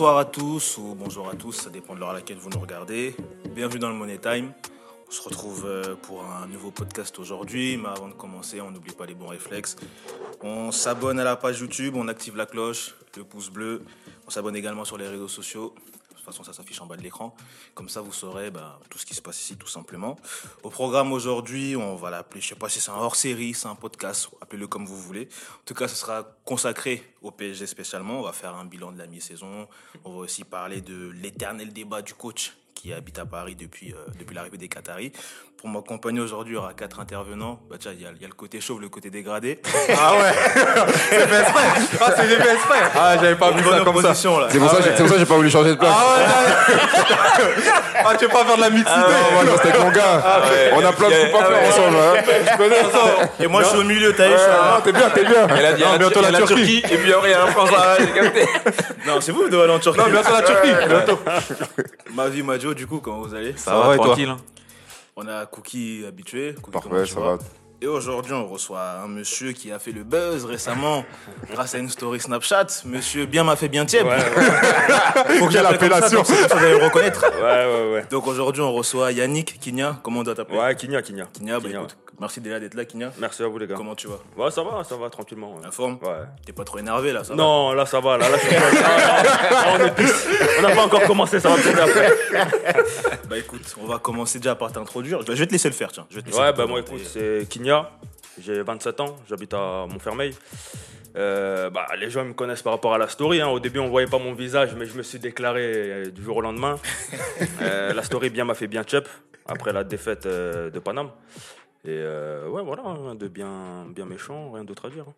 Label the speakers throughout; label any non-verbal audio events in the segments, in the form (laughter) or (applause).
Speaker 1: Bonsoir à tous ou bonjour à tous, ça dépend de l'heure à laquelle vous nous regardez. Bienvenue dans le Money Time. On se retrouve euh, pour un nouveau podcast aujourd'hui, mais avant de commencer, on n'oublie pas les bons réflexes. On s'abonne à la page YouTube, on active la cloche, le pouce bleu. On s'abonne également sur les réseaux sociaux. Façon, ça s'affiche en bas de l'écran. Comme ça, vous saurez bah, tout ce qui se passe ici, tout simplement. Au programme aujourd'hui, on va l'appeler, je sais pas si c'est un hors-série, c'est un podcast, appelez-le comme vous voulez. En tout cas, ce sera consacré au PSG spécialement. On va faire un bilan de la mi-saison. On va aussi parler de l'éternel débat du coach qui habite à Paris depuis, euh, depuis l'arrivée des Qataris. Pour m'accompagner aujourd'hui, il y aura quatre intervenants. Bah, tiens, il y, a- il y a le côté chauve, le côté dégradé. (laughs)
Speaker 2: Ah ouais (laughs) C'est fait exprès Ah, c'est fait exprès Ah, j'avais pas vu ça comme ça.
Speaker 1: là.
Speaker 3: C'est pour, ça que j'ai- c'est pour ça que j'ai pas voulu changer de place.
Speaker 2: Ah ouais (laughs) Ah, tu veux pas faire de la mixité
Speaker 3: Non, moi, je reste avec mon gars. On a plein de coups à faire ensemble. hein.
Speaker 2: Je connais ça
Speaker 1: Et moi, je suis au milieu, t'as
Speaker 3: Ah,
Speaker 1: un-
Speaker 3: t'es bien, t'es bien.
Speaker 4: Elle a dit,
Speaker 2: Non,
Speaker 4: il y a
Speaker 2: bientôt
Speaker 4: la,
Speaker 2: Turquie.
Speaker 4: Turquie. Et puis après, il y a la France. Ah.
Speaker 1: Non, c'est vous de aller en Turquie.
Speaker 2: Non, bientôt la Turquie bientôt.
Speaker 1: Ma vie, Majo, du coup, comment vous allez?
Speaker 4: Ça, va,
Speaker 2: et toi?
Speaker 4: Tranquille.
Speaker 1: On a Cookie habitué. Cookie,
Speaker 3: Parfait, ça va.
Speaker 1: Et aujourd'hui, on reçoit un monsieur qui a fait le buzz récemment (laughs) grâce à une story Snapchat. Monsieur bien m'a fait bien tiep. (laughs) Faut que
Speaker 2: Quelle appellation.
Speaker 1: ça, vous allez le reconnaître.
Speaker 5: Ouais, ouais, ouais.
Speaker 1: Donc aujourd'hui, on reçoit Yannick Kinya. Comment on doit t'appeler?
Speaker 5: Ouais, Kinya, Kinya.
Speaker 1: Kinya, bah écoute, merci déjà d'être là, Kinya.
Speaker 5: Merci à vous, les gars.
Speaker 1: Comment tu vas?
Speaker 5: Ouais, ça va, ça va, tranquillement.
Speaker 1: La forme?
Speaker 5: Ouais.
Speaker 1: T'es pas trop énervé là, ça va?
Speaker 5: Non, là, ça va, là, là. (laughs) Ah, on est tous- On n'a pas encore commencé, ça va peut-être après. (laughs)
Speaker 1: Bah écoute, on va commencer déjà par t'introduire. Je vais te laisser le faire, tiens. Je vais te laisser
Speaker 5: Ouais, bah, moi, écoute, c'est Kinya. J'ai 27 ans, j'habite à Montfermeil. Euh, bah, les gens me connaissent par rapport à la story. hein. Au début, on voyait pas mon visage, mais je me suis déclaré euh, du jour au lendemain. (laughs) Euh, la story bien m'a fait bien chep après la défaite euh, de Paname. Et euh, ouais, voilà, rien de bien, bien méchant, rien d'autre à dire. hein.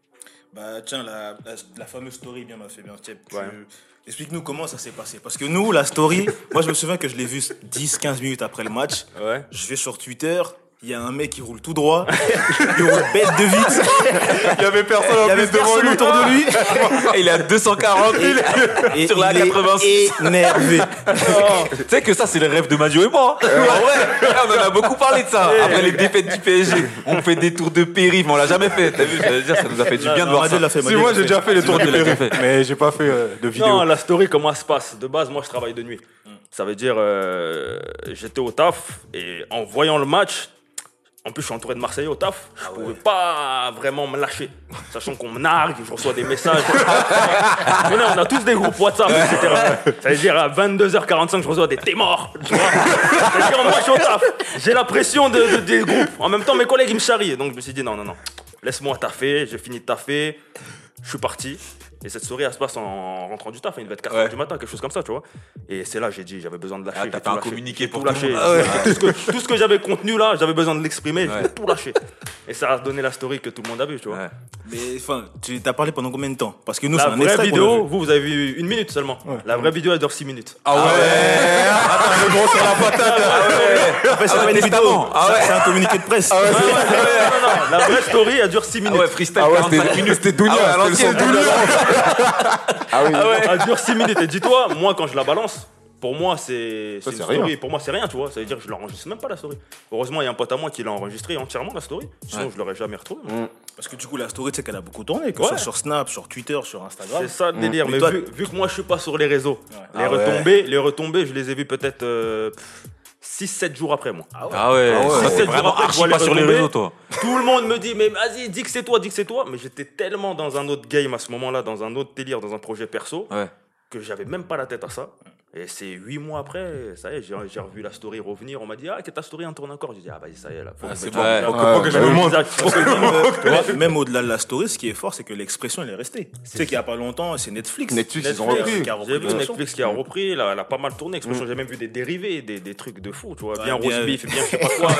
Speaker 1: Bah tiens, la, la, la fameuse story bien m'a fait bien tiep. Tu-
Speaker 5: Ouais.
Speaker 1: Explique-nous comment ça s'est passé. Parce que nous, la story, (laughs) moi je me souviens que je l'ai vue 10-15 minutes après le match.
Speaker 5: Ouais.
Speaker 1: Je vais sur Twitter, il y a un mec qui roule tout droit, (laughs) il roule bête de vite, (laughs)
Speaker 2: Il y avait personne en
Speaker 1: y avait
Speaker 2: plus devant lui.
Speaker 1: autour de lui. (laughs)
Speaker 4: Il est à 240.
Speaker 1: Et
Speaker 4: Sur la
Speaker 1: il est
Speaker 4: 86.
Speaker 1: énervé.
Speaker 4: Tu sais que ça, c'est le rêve de Madio et moi. En vrai, on en a beaucoup parlé de ça. Après les défaites du PSG, on fait des tours de périph', mais on l'a jamais fait. T'as vu, je veux dire, ça nous a fait du bien de voir ça.
Speaker 1: fait,
Speaker 2: Si, moi j'ai déjà fait les tours
Speaker 4: déjà
Speaker 2: périph', mais j'ai pas fait euh, de vidéo.
Speaker 5: Non, la story, comment elle se passe? De base, moi, je travaille de nuit. Ça veut dire, euh, j'étais au taf et en voyant le match, en plus, je suis entouré de Marseillais au taf, je pouvais pas vraiment me lâcher. Sachant qu'on me nargue, je reçois des messages. Mais non, on a tous des groupes WhatsApp, etc. Ça veut dire, à 22h45, je reçois des t'es mort. Tu vois Ça veut dire, moi, je suis au taf. J'ai la pression de, de- des groupes. En même temps, mes collègues, ils me charrient. Donc, je me suis dit, non, non, non. Laisse-moi taffer. J'ai fini de taffer. Je suis parti. Et cette story, elle se passe en rentrant du taf. Il devait être 4h
Speaker 4: Ouais.
Speaker 5: du matin, quelque chose comme ça, tu vois. Et c'est là, j'ai dit, j'avais besoin de lâcher.
Speaker 4: Ah, t'as fait un
Speaker 5: lâché.
Speaker 4: communiqué pour
Speaker 5: tout lâcher.
Speaker 4: Ah ouais.
Speaker 5: tout, ce que, tout ce que j'avais contenu là, j'avais besoin de l'exprimer.
Speaker 4: Ouais.
Speaker 5: tout lâcher. Et ça a donné la story que tout le monde a vu, tu vois.
Speaker 4: Ouais.
Speaker 1: Mais enfin, tu t'as parlé pendant combien de temps? Parce que nous, c'est
Speaker 5: La
Speaker 1: un
Speaker 5: vraie vidéo, vous, vous avez vu une minute seulement. La vraie vidéo, elle dure 6 minutes.
Speaker 4: Ah ouais.
Speaker 2: Le gros sur la patate.
Speaker 1: En fait, c'est
Speaker 4: Ah
Speaker 1: pas
Speaker 4: ouais,
Speaker 1: une vidéo.
Speaker 4: Ah
Speaker 1: c'est-
Speaker 4: ouais.
Speaker 1: c'est un communiqué de presse.
Speaker 5: Non, non, non, La vraie story, elle dure 6
Speaker 4: Ah
Speaker 5: minutes.
Speaker 4: ouais, freestyle
Speaker 3: Ah ouais,
Speaker 4: 45
Speaker 3: c'était
Speaker 4: minutes.
Speaker 3: c'était Dounia.
Speaker 4: Ah ouais,
Speaker 3: c'était Ah oui.
Speaker 5: Elle dure 6 minutes. Et dis-toi, moi, quand je la balance, pour moi, c'est
Speaker 2: Ça,
Speaker 5: c'est
Speaker 2: c'est
Speaker 5: une story.
Speaker 2: rien.
Speaker 5: Pour moi, c'est rien, tu vois. Ça veut dire que je l'enregistre même pas la story. Heureusement, il y a un pote à moi qui l'a enregistré entièrement, la story. Sinon,
Speaker 4: Ouais.
Speaker 5: je l'aurais jamais retrouvé.
Speaker 1: Parce que du coup, la story, tu sais qu'elle a beaucoup tourné, que ce
Speaker 5: Ouais.
Speaker 1: soit sur Snap, sur Twitter, sur Instagram.
Speaker 5: C'est ça le délire.
Speaker 1: Mais
Speaker 5: Mais
Speaker 1: toi-
Speaker 5: vu, vu que moi, je suis pas sur les réseaux, les
Speaker 4: Ah ouais.
Speaker 5: retombées, les retombées, je les ai vues peut-être 6-7 jours après, moi.
Speaker 1: Ah ouais.
Speaker 4: Ah ouais,
Speaker 3: Ah ouais.
Speaker 4: ça, t'es vraiment
Speaker 5: Je
Speaker 4: pas sur les réseaux, toi.
Speaker 5: Tout le monde me dit, mais vas-y, dis que c'est toi, dis que c'est toi. Mais j'étais tellement dans un autre game à ce moment-là, dans un autre délire, dans un projet perso,
Speaker 4: Ouais.
Speaker 5: que j'avais même pas la tête à ça. Et c'est 8 mois après, ça y est, j'ai j'ai revu la story revenir. On m'a dit, ah, que ta story en tourne encore. J'ai dit, ah, vas-y, ça y est, là. Faut
Speaker 4: Ah, c'est bon. Ouais.
Speaker 5: faut que-
Speaker 2: que je
Speaker 5: faut
Speaker 2: me
Speaker 5: que-
Speaker 2: montre.
Speaker 5: je me
Speaker 1: même au-delà de la story, ce qui est fort, c'est que l'expression, elle est restée. Tu sais qu'il y a pas longtemps, c'est Netflix.
Speaker 3: Netflix, ils ont
Speaker 5: Netflix,
Speaker 3: repris.
Speaker 1: qui a repris
Speaker 5: J'ai vu
Speaker 1: l'expression.
Speaker 5: Netflix qui a repris, elle a, elle a pas mal tourné. Expression, j'ai même vu des dérivés, des, des trucs de fou, tu vois.
Speaker 1: Ouais,
Speaker 5: bien rose beef, bien je sais pas quoi.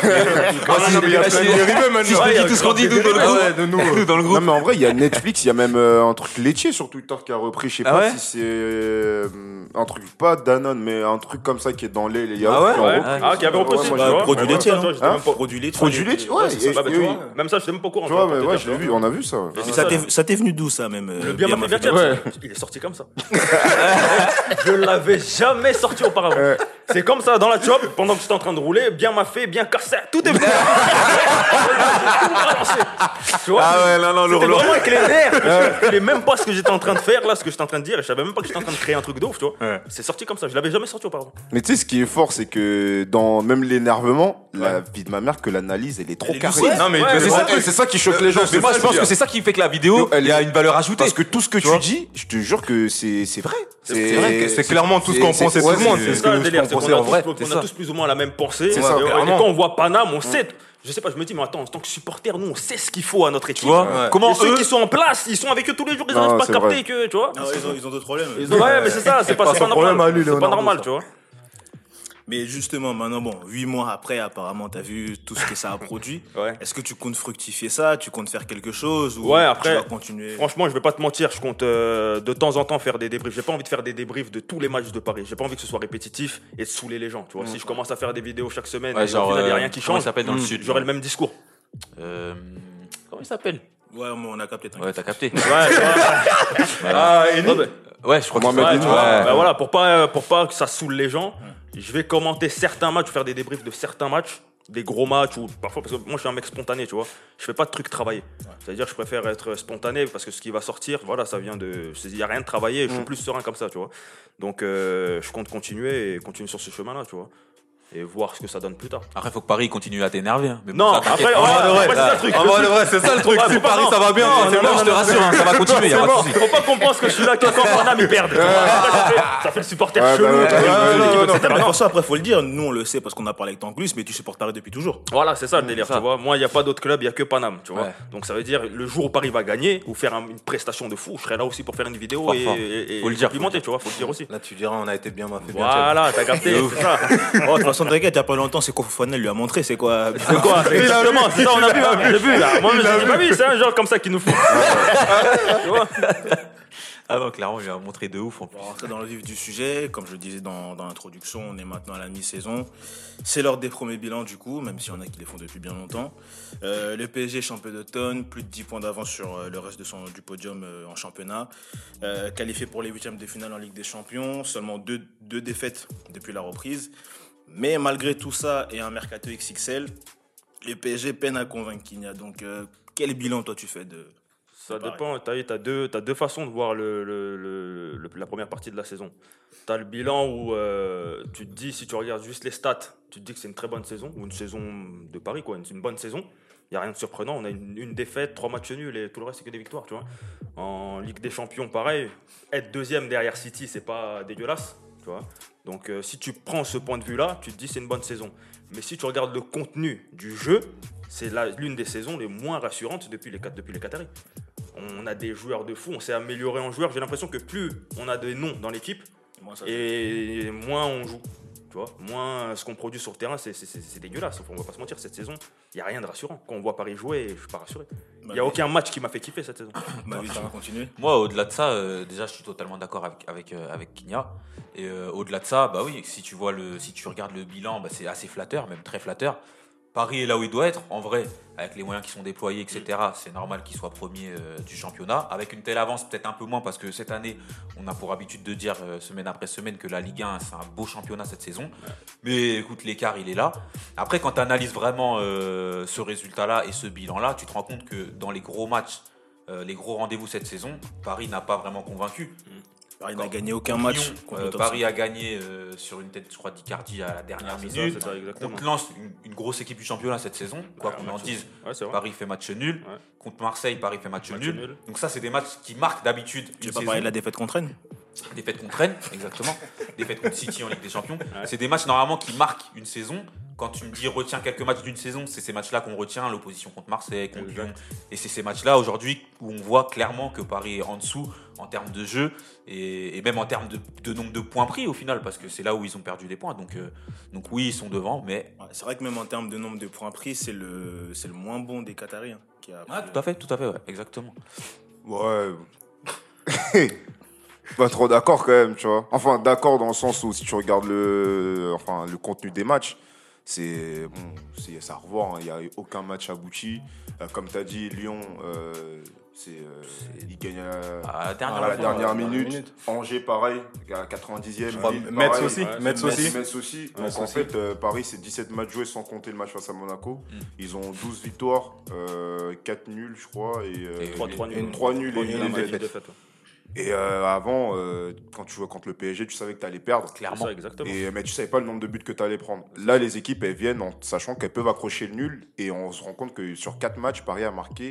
Speaker 2: Il y a dérivés maintenant.
Speaker 4: Tout ce qu'on dit, nous, dans le groupe.
Speaker 2: ouais, de nous.
Speaker 4: Nous, dans le
Speaker 3: Non
Speaker 4: groupe.
Speaker 3: mais en vrai il y a Netflix, il y a même euh, un truc laitier sur Twitter qui a repris, je sais
Speaker 4: Ah
Speaker 3: pas si c'est euh, un truc pas Danone mais un truc comme ça qui est dans les, les
Speaker 4: Ah ouais?
Speaker 5: Ouais.
Speaker 3: repris.
Speaker 5: Ah, qui avait repris
Speaker 3: Ouais,
Speaker 1: produit laitier, hein.
Speaker 3: Hein
Speaker 5: même pas-
Speaker 1: Produit laitier.
Speaker 3: Produit laitier, ouais.
Speaker 5: Même ça, je même pas au courant.
Speaker 3: Tu vois, mais ouais, je l'ai vu, on a vu ça.
Speaker 5: C'est
Speaker 1: Ça t'est- venu d'où ça même
Speaker 5: Le bien. Il est sorti comme ça. je l'avais jamais sorti auparavant. C'est comme ça, dans la chop, pendant que j'étais en train de rouler, bien maffé, bien cassé, tout est bon. tu vois
Speaker 4: Ah ouais, non, non,
Speaker 5: C'était
Speaker 4: lourd,
Speaker 5: vraiment avec les nerfs. Je calculais même pas ce que j'étais en train de faire, là, ce que j'étais en train de dire. Et je savais même pas que j'étais en train de créer un truc de ouf, tu vois.
Speaker 4: Ouais.
Speaker 5: C'est sorti comme ça. Je l'avais jamais sorti auparavant.
Speaker 3: Mais tu sais, ce qui est fort, c'est que dans même l'énervement, la vie de ma mère, que l'analyse, elle est trop
Speaker 1: Elle est
Speaker 3: carrée.
Speaker 4: Non, mais c'est ça,
Speaker 3: Ouais, c'est ça qui choque les gens.
Speaker 4: Mais
Speaker 3: c'est
Speaker 4: moi,
Speaker 3: ça,
Speaker 4: je pense que c'est ça qui fait que la vidéo,
Speaker 3: Elle
Speaker 4: a une valeur ajoutée.
Speaker 3: Parce que tout ce que tu, dis, je te jure que c'est c'est vrai.
Speaker 2: C'est vrai c'est clairement tout ce pensait
Speaker 3: ouais,
Speaker 2: tout le monde.
Speaker 3: c'est-
Speaker 2: ce que en vrai.
Speaker 5: on a tous plus ou moins la même pensée.
Speaker 3: C'est ça,
Speaker 5: Et- quand on voit Paname, on sait. Je sais pas, je me dis, mais attends, en tant que supporter, nous, on sait ce qu'il faut à notre équipe.
Speaker 4: Tu vois
Speaker 2: Ouais.
Speaker 4: Comment
Speaker 5: et ceux
Speaker 4: eux
Speaker 5: qui sont en place, ils sont avec eux tous les jours, ils n'arrivent pas à capter que, tu vois.
Speaker 1: Ils ont, ils ont d'autres problèmes.
Speaker 5: Ils ont- Ouais, mais c'est ça, c'est pas,
Speaker 2: pas
Speaker 5: pas
Speaker 2: problème
Speaker 5: normal.
Speaker 2: à lui,
Speaker 5: C'est pas normal, tu vois.
Speaker 1: Mais justement, maintenant, bon, huit mois après, apparemment, t'as vu tout ce que ça a produit. (laughs)
Speaker 5: Ouais.
Speaker 1: Est-ce que tu comptes fructifier ça? Tu comptes faire quelque chose ou
Speaker 5: Ouais, après,
Speaker 1: tu vas continuer?
Speaker 5: Franchement, je vais pas te mentir, je compte euh, de temps en temps faire des débriefs. J'ai pas envie de faire des débriefs de tous les matchs de Paris. J'ai pas envie que ce soit répétitif et de saouler les gens. Tu vois, si je commence à faire des vidéos chaque semaine,
Speaker 4: Ouais,
Speaker 5: et
Speaker 4: genre,
Speaker 5: au final, y a
Speaker 4: euh,
Speaker 5: rien qui
Speaker 4: comment
Speaker 5: change.
Speaker 4: il s'appelle dans le
Speaker 5: hmm,
Speaker 4: sud,
Speaker 5: J'aurai le même discours.
Speaker 4: Euh, Comment il s'appelle?
Speaker 1: Ouais, mais on a capté. t'inquiète.
Speaker 4: Ouais, t'as capté.
Speaker 5: Ouais, tu vois. (laughs)
Speaker 2: Ah, et
Speaker 5: Ouais, bah,
Speaker 4: Ouais, je crois que
Speaker 5: ouais, tu vois,
Speaker 4: Ouais.
Speaker 5: bah voilà, pour pas, pour pas que ça saoule les gens, je vais commenter certains matchs, faire des débriefs de certains matchs, des gros matchs ou parfois parce que moi je suis un mec spontané, tu vois. Je fais pas de trucs travaillés. C'est-à-dire je préfère être spontané parce que ce qui va sortir, voilà, ça vient de, il y a rien de travaillé, je suis plus serein comme ça, tu vois. Donc euh, je compte continuer et continuer sur ce chemin-là, tu vois. Et voir ce que ça donne plus tard.
Speaker 4: Après, faut que Paris continue à t'énerver. hein. Mais bon,
Speaker 5: Non,
Speaker 4: ça,
Speaker 5: après,
Speaker 4: En
Speaker 5: ouais, c'est ça le truc.
Speaker 2: C'est ça le truc.
Speaker 5: Ouais,
Speaker 2: Si Paris,
Speaker 5: non.
Speaker 2: ça va bien.
Speaker 5: Non,
Speaker 2: c'est
Speaker 5: non,
Speaker 2: bon,
Speaker 5: non,
Speaker 4: je te rassure, ça va continuer, de
Speaker 5: bon, faut pas qu'on pense que je suis là que quand mon âme ils perdent. Ça, fait, le supporter chelou.
Speaker 3: bah
Speaker 1: pour ça, après, faut le dire. Nous, on le sait parce qu'on a parlé avec Tanglus, mais tu supportes Paris depuis toujours.
Speaker 5: Voilà, c'est ça le délire,
Speaker 4: ça.
Speaker 5: tu vois. Moi, il n'y a pas d'autre club, il n'y a que Paname, tu vois.
Speaker 4: Ouais.
Speaker 5: Donc ça veut dire, le jour où Paris va gagner ou faire un- une prestation de fou, je serai là aussi pour faire une vidéo et,
Speaker 4: Faut le dire,
Speaker 5: complimenter, tu vois, faut le dire aussi.
Speaker 2: Là, tu diras, on a été bien.
Speaker 5: Voilà, t'as capté, (laughs)
Speaker 1: t'inquiète, il y a pas longtemps, c'est Kofofanel lui a montré, c'est quoi (laughs)
Speaker 5: C'est quoi Exactement, c'est ça, on a vu, hein, j'ai vu là. Moi, j'ai pas vu, c'est un genre comme ça qu'il nous faut. (laughs) tu vois
Speaker 4: Ah non, clairement, il a montré de ouf en plus.
Speaker 1: Pour rentrer dans le vif du sujet, comme je le disais dans, dans l'introduction, on est maintenant à la mi-saison. C'est l'heure des premiers bilans du coup, même s'il y en a qui les font depuis bien longtemps. Euh, le PSG champion d'automne, plus de 10 points d'avance sur euh, le reste de son, du podium euh, en championnat. Euh, qualifié pour les huitièmes de finale en Ligue des Champions, seulement deux, deux défaites depuis la reprise. Mais malgré tout ça et un mercato XXL, le PSG peine à convaincre Kinya. Donc euh, quel bilan toi tu fais de...
Speaker 5: Ça dépend, tu as, deux, t'as deux façons de voir le, le- le- le- la première partie de la saison. Tu as le bilan où euh, tu te dis, si tu regardes juste les stats, tu te dis que c'est une très bonne saison, ou une saison de Paris, quoi, une, une bonne saison. Il n'y a rien de surprenant, on a une, une défaite, trois matchs nuls et tout le reste c'est que des victoires, tu vois. En Ligue des Champions, pareil, être deuxième derrière City, c'est pas dégueulasse, tu vois. Donc euh, si tu prends ce point de vue-là, tu te dis c'est une bonne saison. Mais si tu regardes le contenu du jeu, c'est l'une des saisons les moins rassurantes depuis les, depuis les Qataris. On a des joueurs de fou, on s'est amélioré en joueurs. J'ai l'impression que plus on a des noms dans l'équipe et moins on joue. Tu vois, moins ce qu'on produit sur le terrain, c'est- c'est c'est- c'est dégueulasse. On va pas se mentir, cette saison, il n'y a rien de rassurant. Quand on voit Paris jouer, je suis pas rassuré. Il n'y a
Speaker 1: Bah,
Speaker 5: aucun match qui m'a fait kiffer cette saison. (coughs)
Speaker 1: Bah oui, tu vas continuer.
Speaker 4: Moi, au-delà de ça, euh, déjà, je suis totalement d'accord avec avec euh, avec Kinya. Et euh, au-delà de ça, bah oui, si tu vois le, si tu regardes le bilan, bah, c'est assez flatteur, même très flatteur. Paris est là où il doit être. En vrai, avec les moyens qui sont déployés, etc., c'est normal qu'il soit premier euh, du championnat. Avec une telle avance, peut-être un peu moins, parce que cette année, on a pour habitude de dire euh, semaine après semaine que la Ligue 1, c'est un beau championnat cette saison. Mais écoute, l'écart, il est là. Après, quand tu analyses vraiment euh, ce résultat-là et ce bilan-là, tu te rends compte que dans les gros matchs, les gros rendez-vous cette saison, Paris n'a pas vraiment convaincu.
Speaker 1: Paris n'a gagné aucun match.
Speaker 4: Euh, Paris
Speaker 1: 5.
Speaker 4: a gagné euh, sur une tête, je crois, d'Icardi à la dernière
Speaker 5: Ah,
Speaker 4: minute.
Speaker 5: ça.
Speaker 4: Contre Lens, une, une grosse équipe du championnat cette saison. Quoi qu'on en dise,
Speaker 5: Ouais.
Speaker 4: Paris fait match nul.
Speaker 5: Ouais.
Speaker 4: Contre Marseille, Paris fait match,
Speaker 5: Match
Speaker 4: nul.
Speaker 5: nul.
Speaker 4: Donc ça, c'est des matchs qui marquent d'habitude
Speaker 1: Tu pas
Speaker 4: saison.
Speaker 1: parler de la défaite contre Rennes?
Speaker 4: Défaite contre Rennes, exactement. (laughs) Défaite contre City en Ligue des Champions. C'est des matchs normalement qui marquent une saison. Quand tu me dis retiens quelques matchs d'une saison, c'est ces matchs-là qu'on retient, l'opposition contre Marseille, contre
Speaker 5: Exact.
Speaker 4: Lyon. Et c'est ces matchs-là aujourd'hui où on voit clairement que Paris est en dessous en termes de jeu et, et même en termes de, de nombre de points pris au final, parce que c'est là où ils ont perdu des points. Donc, euh, donc oui, ils sont devant, mais
Speaker 1: Ouais, C'est vrai que même en termes de nombre de points pris, c'est le, c'est le moins bon des Qataris. hein, qui a
Speaker 4: Ah, tout à fait, tout à fait, ouais, exactement.
Speaker 3: Ouais. (laughs) pas trop d'accord quand même, tu vois. Enfin, d'accord dans le sens où si tu regardes le, enfin, le contenu des matchs, c'est bon, c'est c'est à revoir. hein. Il n'y a aucun match abouti. Euh, comme tu as dit, Lyon, euh, C'est, euh, il gagne à,
Speaker 4: À la dernière
Speaker 3: à la
Speaker 4: fois,
Speaker 3: dernière
Speaker 1: ouais,
Speaker 3: minute.
Speaker 1: minute.
Speaker 3: Angers, pareil, à 90e.
Speaker 1: crois
Speaker 3: Lille,
Speaker 1: Metz
Speaker 3: pareil.
Speaker 1: aussi, Metz aussi.
Speaker 3: Metz aussi.
Speaker 1: Metz
Speaker 3: Donc en
Speaker 1: aussi.
Speaker 3: fait, euh, Paris, c'est 17 matchs joués sans compter le match face à Monaco.
Speaker 4: Mm.
Speaker 3: Ils ont 12 victoires, euh, 4 nuls, je crois, et, euh,
Speaker 4: Et
Speaker 5: 3 3
Speaker 3: une-
Speaker 5: nuls.
Speaker 3: trois nuls et
Speaker 5: Trois
Speaker 3: une
Speaker 5: nuls,
Speaker 3: défaite.
Speaker 5: une défaite.
Speaker 3: Et euh, avant, euh, quand tu jouais contre le PSG, tu savais que tu allais perdre.
Speaker 4: Clairement.
Speaker 5: ça, exactement.
Speaker 3: Et, mais tu savais pas le nombre de buts que tu allais prendre. Là, les équipes, elles viennent en sachant qu'elles peuvent accrocher le nul. Et on se rend compte que sur 4 matchs, Paris a marqué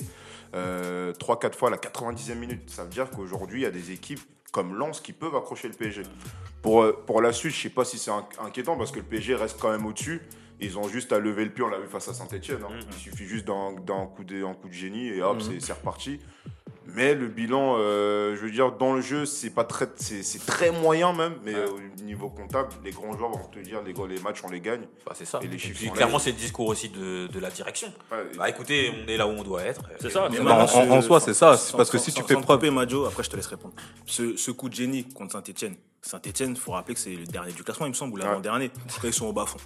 Speaker 3: 3-4 fois à la 90e minute. Ça veut dire qu'aujourd'hui, il y a des équipes comme Lens qui peuvent accrocher le PSG. Pour, euh, pour la suite, je sais pas si c'est inqui- inquiétant parce que le PSG reste quand même au-dessus. Ils ont juste à lever le pied, on l'a vu face à Saint-Etienne.
Speaker 5: Mhm.
Speaker 3: Il suffit juste d'un coup, de, un coup de génie et hop, c'est- c'est reparti. Mais le bilan, euh, je veux dire, dans le jeu, c'est pas très, c'est c'est très moyen même. Mais
Speaker 5: Ouais.
Speaker 3: au niveau comptable, les grands joueurs vont te dire, les, gros- les matchs, on les gagne.
Speaker 4: Bah, c'est ça.
Speaker 3: Et les
Speaker 4: Et
Speaker 3: chiffres là.
Speaker 4: clairement, c'est le discours aussi de, de la direction.
Speaker 3: Ouais,
Speaker 4: Bah écoutez, on est là où on doit être.
Speaker 5: C'est ça,
Speaker 4: Et-
Speaker 1: Mais
Speaker 5: Bah,
Speaker 2: en- soi, c'est ça. C'est
Speaker 1: sans-
Speaker 2: parce que
Speaker 1: sans-
Speaker 2: si tu fais preuve-
Speaker 1: Majo, après je te laisse répondre. Ce, ce coup de génie contre Saint-Etienne. Saint-Etienne, il faut rappeler que c'est le dernier du classement, il me semble, ou l'avant-dernier. Cas, ils sont au bas fond.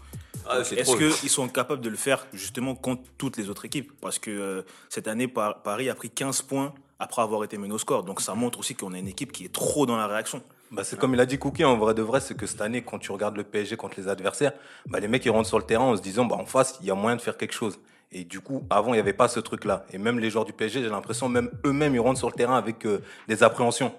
Speaker 4: Ah,
Speaker 1: Est-ce qu'ils sont capables de le faire justement contre toutes les autres équipes? Parce que euh, cette année, Par- Paris a pris 15 points après avoir été mené au score. Donc ça montre aussi qu'on a une équipe qui est trop dans la réaction.
Speaker 2: Bah, c'est comme il a dit Cookie, en vrai de vrai, c'est que cette année, quand tu regardes le PSG contre les adversaires, bah, les mecs ils rentrent sur le terrain en se disant, bah, en face, il y a moyen de faire quelque chose. Et du coup, avant, il n'y avait pas ce truc-là. Et même les joueurs du PSG, j'ai l'impression, même eux-mêmes, ils rentrent sur le terrain avec euh, des appréhensions.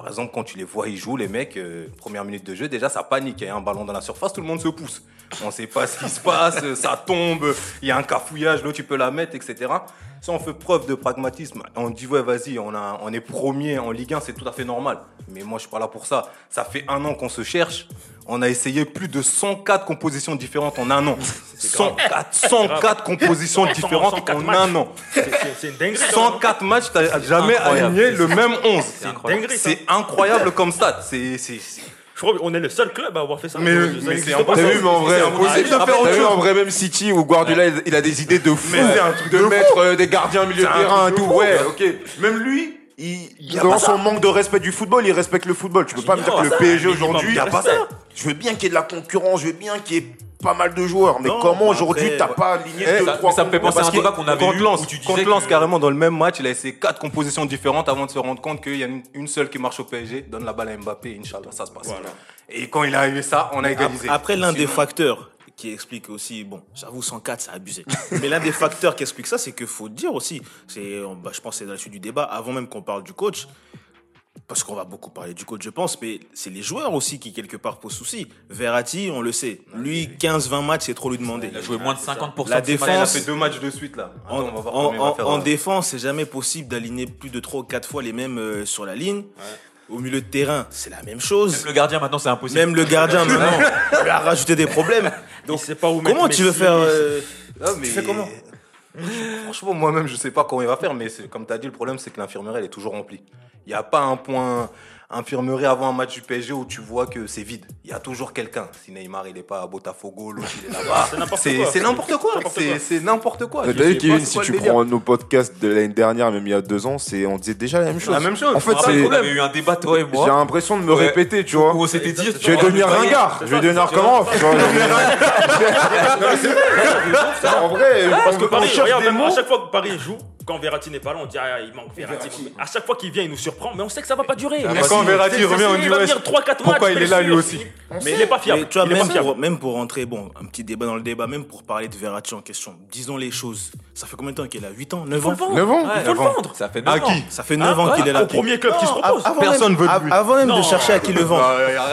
Speaker 2: Par exemple, quand tu les vois, ils jouent, les mecs, euh, première minute de jeu, déjà, ça panique. Il y a un ballon dans la surface, tout le monde se pousse. On ne sait pas ce qui se passe, euh, ça tombe, il y a un cafouillage, l'autre, tu peux la mettre, etc. Si on fait preuve de pragmatisme, on dit, ouais, vas-y, on, on est premier en Ligue 1, c'est tout à fait normal. Mais moi, je suis pas là pour ça. Ça fait un an qu'on se cherche. On a essayé plus de 104 compositions différentes en un an. 104, 104 compositions différentes
Speaker 5: 104
Speaker 2: en
Speaker 5: matchs.
Speaker 2: un an.
Speaker 5: C'est- une dinguerie. quand même.
Speaker 2: 104 matchs, t'as jamais aligné le même 11.
Speaker 4: C'est incroyable.
Speaker 5: dinguerie, ça.
Speaker 2: C'est comme
Speaker 5: Je crois qu'on est le seul club à avoir fait ça.
Speaker 2: Mais- c'est impossible.
Speaker 3: T'as vu, mais en vrai,
Speaker 2: C'est impossible de faire autre chose.
Speaker 3: en vrai, même City où Guardiola, il- il a des idées de fou.
Speaker 2: Mais c'est un truc
Speaker 3: de,
Speaker 2: de fou.
Speaker 3: mettre euh, des gardiens au milieu de terrain et tout.
Speaker 2: fou.
Speaker 3: Ouais, ok. Même lui, il, dans son manque de respect du football, il respecte le football. Tu peux pas me dire que le PSG aujourd'hui,
Speaker 5: y a pas ça.
Speaker 3: je veux bien qu'il y ait de la concurrence, je veux bien qu'il y ait pas mal de joueurs, mais
Speaker 1: Non,
Speaker 3: comment aujourd'hui t'as
Speaker 1: ouais.
Speaker 3: pas aligné
Speaker 2: Eh,
Speaker 3: deux,
Speaker 4: ça-
Speaker 3: trois
Speaker 4: ça me fait penser à un débat qu'on avait
Speaker 2: Contre
Speaker 4: eu
Speaker 2: Lens,
Speaker 4: où tu que-
Speaker 2: carrément, dans le même match, il a essayé quatre compositions différentes avant de se rendre compte qu'il y a une, une seule qui marche au PSG. Donne la balle à Mbappé, Inch'Allah, ça se passe.
Speaker 5: Voilà.
Speaker 2: Et quand il a eu ça, on a égalisé.
Speaker 1: Après, l'un des facteurs qui explique aussi, bon, j'avoue 104, c'est abusé. Mais l'un des facteurs qui explique ça, c'est qu'il faut dire aussi, c'est, bah, je pense que c'est dans la suite du débat, avant même qu'on parle du coach, parce qu'on va beaucoup parler du coach, je pense, mais c'est les joueurs aussi qui, quelque part, posent souci. Verratti, on le sait, lui, 15-20 matchs, c'est trop lui demander.
Speaker 4: Il a joué moins de 50%
Speaker 1: La
Speaker 4: de matchs.
Speaker 2: Il a
Speaker 1: défense-
Speaker 2: fait deux matchs de suite là.
Speaker 1: En,
Speaker 2: Attends, on va voir
Speaker 1: en-
Speaker 2: comment il va
Speaker 1: en-
Speaker 2: faire,
Speaker 1: en
Speaker 2: euh,
Speaker 1: défense, c'est jamais possible d'aligner plus de 3 ou 4 fois les mêmes euh, sur la ligne. Au milieu de terrain, c'est la même chose.
Speaker 4: Même le gardien maintenant, c'est impossible.
Speaker 1: Même le gardien, (laughs) maintenant, lui a rajouté des problèmes. (laughs)
Speaker 5: Il sait pas où mettre
Speaker 1: Comment tu veux faire euh,
Speaker 2: mais-
Speaker 1: Tu fais comment
Speaker 2: Franchement, moi-même, je sais pas comment il va faire, mais c'est- comme tu as dit, le problème, c'est que l'infirmerie, elle est toujours remplie. Il n'y a pas un point infirmerie avant un match du PSG où tu vois que c'est vide. Il y a toujours quelqu'un. Si Neymar, il n'est pas à Botafogo, l'autre, il est là-bas.
Speaker 5: C'est n'importe quoi.
Speaker 2: c'est n'importe quoi.
Speaker 3: T'as vu,
Speaker 2: sais
Speaker 3: Kevin, si tu prends nos podcasts de l'année dernière, même il y a deux ans, c'est on disait déjà la même chose.
Speaker 2: La même chose.
Speaker 3: En fait,
Speaker 4: on avait eu un débat, toi et
Speaker 3: j'ai l'impression de me
Speaker 4: Ouais.
Speaker 3: répéter, tu vois.
Speaker 4: où on s'était dit.
Speaker 3: Je vais devenir ringard. Je vais devenir comment tu vois, je vais devenir- (laughs) (laughs) En vrai,
Speaker 5: Parce que Paris, regarde, à chaque fois que Paris joue, quand Verratti n'est pas là, on dit ah, il manque Verratti. À chaque fois qu'il vient, il nous surprend, mais on sait que ça va pas durer.
Speaker 2: Mais quand Verratti revient, on dit
Speaker 5: il va venir 3-4 matchs.
Speaker 2: pourquoi il est là lui aussi
Speaker 5: Mais il est pas fiable.
Speaker 1: Mais tu vois, même
Speaker 5: pas fiable.
Speaker 1: pour, même pour rentrer, bon, un petit débat dans le débat, même pour parler de Verratti en question, disons les choses. Ça fait combien de temps qu'il est là? 8 ans? 9
Speaker 5: Faut
Speaker 1: ans?
Speaker 5: Le vendre.
Speaker 3: Neuf ans?
Speaker 5: Il faut le vendre.
Speaker 4: Ça fait
Speaker 2: À
Speaker 4: 9 ans.
Speaker 2: qui
Speaker 1: Ça fait 9 ans
Speaker 5: Ah,
Speaker 1: qu'il est là.
Speaker 5: Au premier club qui se propose.
Speaker 2: Personne veut lui.
Speaker 1: Avant même de chercher à qui le vendre.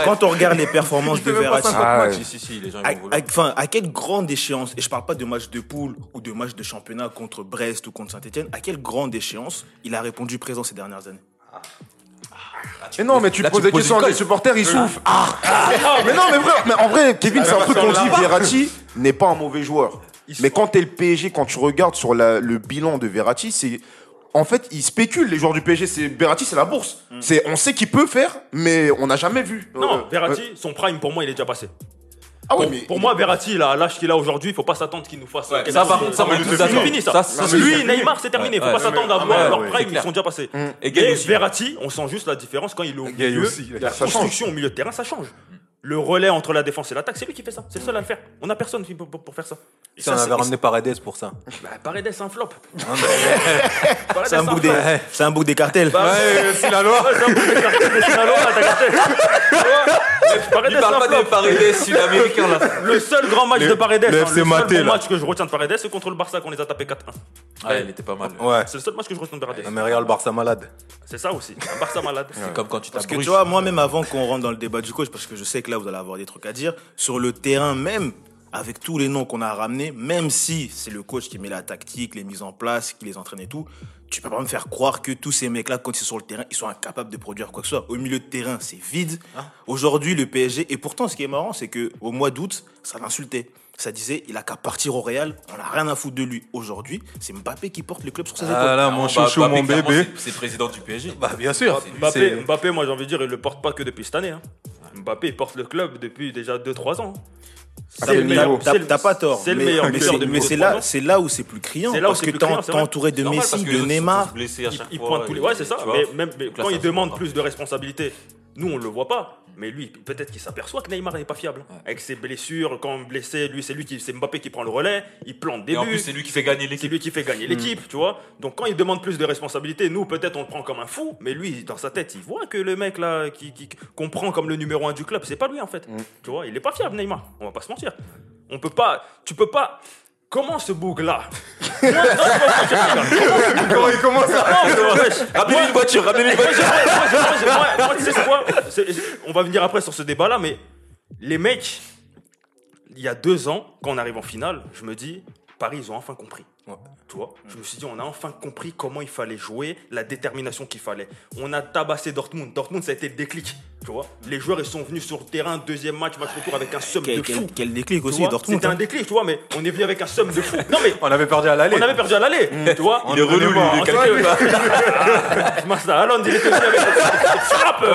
Speaker 1: Quand on regarde les performances de Verratti,
Speaker 2: 50
Speaker 3: Ah
Speaker 4: les
Speaker 1: enfin, à quelle grande échéance, et je parle pas de match de poule ou de match de championnat contre Brest ou contre Saint-Etienne, à quelle grande échéance il a répondu présent ces dernières années?
Speaker 3: Mais non, mais tu
Speaker 4: Là,
Speaker 3: poses des questions
Speaker 4: une
Speaker 3: à des
Speaker 4: colle.
Speaker 3: supporters, ils souffrent. Ah. Mais non, mais vrai, mais en vrai, Kevin, c'est un truc qu'on dit. Verratti n'est pas un mauvais joueur. Mais quand t'es le PSG, quand tu regardes sur la- le bilan de Verratti, c'est en fait, ils spéculent les joueurs du PSG. C'est Verratti, c'est la bourse. C'est, on sait qu'il peut faire, mais on n'a jamais vu.
Speaker 5: Non,
Speaker 3: Euh,
Speaker 5: Verratti, son prime pour moi, il est déjà passé.
Speaker 3: Ah oui,
Speaker 5: Pour-
Speaker 3: mais
Speaker 5: pour moi, Verratti, a l'âge qu'il a aujourd'hui, il faut pas s'attendre qu'il nous fasse.
Speaker 4: Ouais, ça, par contre, ça,
Speaker 5: c'est fini ça.
Speaker 4: Ça,
Speaker 5: lui,
Speaker 4: fini.
Speaker 5: Neymar, c'est terminé. Il
Speaker 4: Ouais,
Speaker 5: faut pas
Speaker 4: ouais,
Speaker 5: s'attendre à
Speaker 2: ouais,
Speaker 5: voir
Speaker 2: ouais,
Speaker 5: leur
Speaker 2: ouais,
Speaker 5: prime, ils sont déjà passés.
Speaker 4: Et Gay
Speaker 5: Et
Speaker 4: aussi.
Speaker 5: Verratti, on sent juste la différence quand il est au milieu.
Speaker 2: aussi,
Speaker 5: La construction au milieu de terrain, ça change. Le relais entre la défense et l'attaque, c'est lui qui fait ça. C'est le seul à le faire. On a personne pour, pour- pour faire ça. Et
Speaker 2: Si on
Speaker 5: ça,
Speaker 2: avait ramené Paredes pour ça. (laughs)
Speaker 5: Bah, (laughs) (laughs) Paredes, c'est un flop. Paredes,
Speaker 1: C'est un bouc des,
Speaker 2: Ouais.
Speaker 1: c'est un bouc des cartels.
Speaker 5: Bah,
Speaker 2: c'est la loi.
Speaker 5: Ouais, c'est un bouc de cartel, mais c'est un loi, t'as capté. Paredes,
Speaker 4: Il
Speaker 5: c'est
Speaker 4: parle
Speaker 5: un
Speaker 4: pas des Paredes sud-américains là.
Speaker 5: Le seul grand match
Speaker 3: Le-
Speaker 5: de Paredes,
Speaker 3: le
Speaker 5: hein,
Speaker 3: FC
Speaker 5: seul
Speaker 3: Maté,
Speaker 5: bon
Speaker 3: là.
Speaker 5: match que je retiens de Paredes, c'est contre le Barça qu'on les a tapés 4-1.
Speaker 4: Ouais, il était pas mal.
Speaker 2: Ouais.
Speaker 5: C'est le seul match que je retiens de Paredes.
Speaker 2: Non, mais regarde le Barça malade.
Speaker 5: C'est ça aussi, un Barça malade.
Speaker 4: C'est comme quand tu
Speaker 1: Parce que tu vois, moi même avant qu'on rentre dans le débat du coach, parce que je sais que là vous allez avoir des trucs à dire, sur le terrain même, avec tous les noms qu'on a ramenés, même si c'est le coach qui met la tactique, les mises en place, qui les entraîne et tout, tu peux pas me faire croire que tous ces mecs-là, quand ils sont sur le terrain, ils sont incapables de produire quoi que ce soit. Au milieu de terrain, c'est vide. Aujourd'hui, le PSG, et pourtant ce qui est marrant, c'est que au mois d'août, ça l'insultait. Ça disait, il a qu'à partir au Real, on a rien à foutre de lui. Aujourd'hui, c'est Mbappé qui porte le club sur ses épaules.
Speaker 2: Ah là, mon
Speaker 4: bah,
Speaker 2: chouchou,
Speaker 4: Mbappé,
Speaker 2: mon bébé.
Speaker 4: c'est- président du PSG.
Speaker 2: Bah, bien sûr.
Speaker 5: Mbappé, moi j'ai envie de dire, il le porte pas que depuis cette année. hein. Mbappé, porte le club depuis déjà 2-3 ans.
Speaker 3: À quel
Speaker 5: le meilleur-
Speaker 1: T'as
Speaker 5: c'est
Speaker 1: pas tort.
Speaker 5: C'est le
Speaker 1: mais-
Speaker 5: meilleur
Speaker 1: mais
Speaker 5: buteur
Speaker 1: c'est-
Speaker 5: depuis
Speaker 1: Mais c'est
Speaker 5: 2-3
Speaker 1: là, c'est où c'est plus criant.
Speaker 5: C'est là où
Speaker 1: parce
Speaker 5: c'est
Speaker 1: que t'es
Speaker 5: c'est
Speaker 1: entouré de
Speaker 4: C'est
Speaker 1: Messi, de Neymar.
Speaker 5: Il, pointe tous les. Ouais, c'est ça. Mais même quand il demande plus de responsabilités, nous on le voit pas. Mais lui, peut-être qu'il s'aperçoit que Neymar n'est pas fiable. Avec ses blessures, quand blessé, lui, c'est lui qui, c'est Mbappé qui prend le relais, il plante des
Speaker 4: Et en
Speaker 5: buts.
Speaker 4: plus, c'est lui qui fait gagner
Speaker 5: C'est
Speaker 4: l'équipe.
Speaker 5: lui qui fait gagner l'équipe, tu vois. Donc quand il demande plus de responsabilités, nous peut-être on le prend comme un fou, mais lui dans sa tête il voit que le mec là qui, qui- qu'on prend comme le numéro un du club, c'est pas lui en fait. Tu vois, il est pas fiable Neymar. On va pas se mentir. On peut pas, tu peux pas. Comment ce boug là (laughs)
Speaker 2: Comment il commence à.
Speaker 4: Ramenez-lui une voiture, ramenez-lui une voiture.
Speaker 5: moi, tu sais c'est quoi C'est- On va venir après sur ce débat là, mais les mecs, il y a deux ans, quand on arrive en finale, je me dis, Paris, ils ont enfin compris. Tu vois Je me suis dit, on a enfin compris comment il fallait jouer, la détermination qu'il fallait. On a tabassé Dortmund. Dortmund, ça a été le déclic. Tu vois Les joueurs, ils sont venus sur le terrain, deuxième match, match retour avec un somme
Speaker 1: Quel,
Speaker 5: de
Speaker 1: quel-
Speaker 5: fou.
Speaker 1: quel déclic aussi,
Speaker 5: vois
Speaker 1: Dortmund.
Speaker 5: C'était un
Speaker 1: hein.
Speaker 5: déclic, tu vois, mais on est venu avec un somme de fou. (laughs) Non, mais
Speaker 2: On avait perdu à l'aller.
Speaker 5: on avait perdu à l'aller, tu vois
Speaker 2: Il est relou, calculé.
Speaker 5: Massa Haaland, il était venu avec frappe.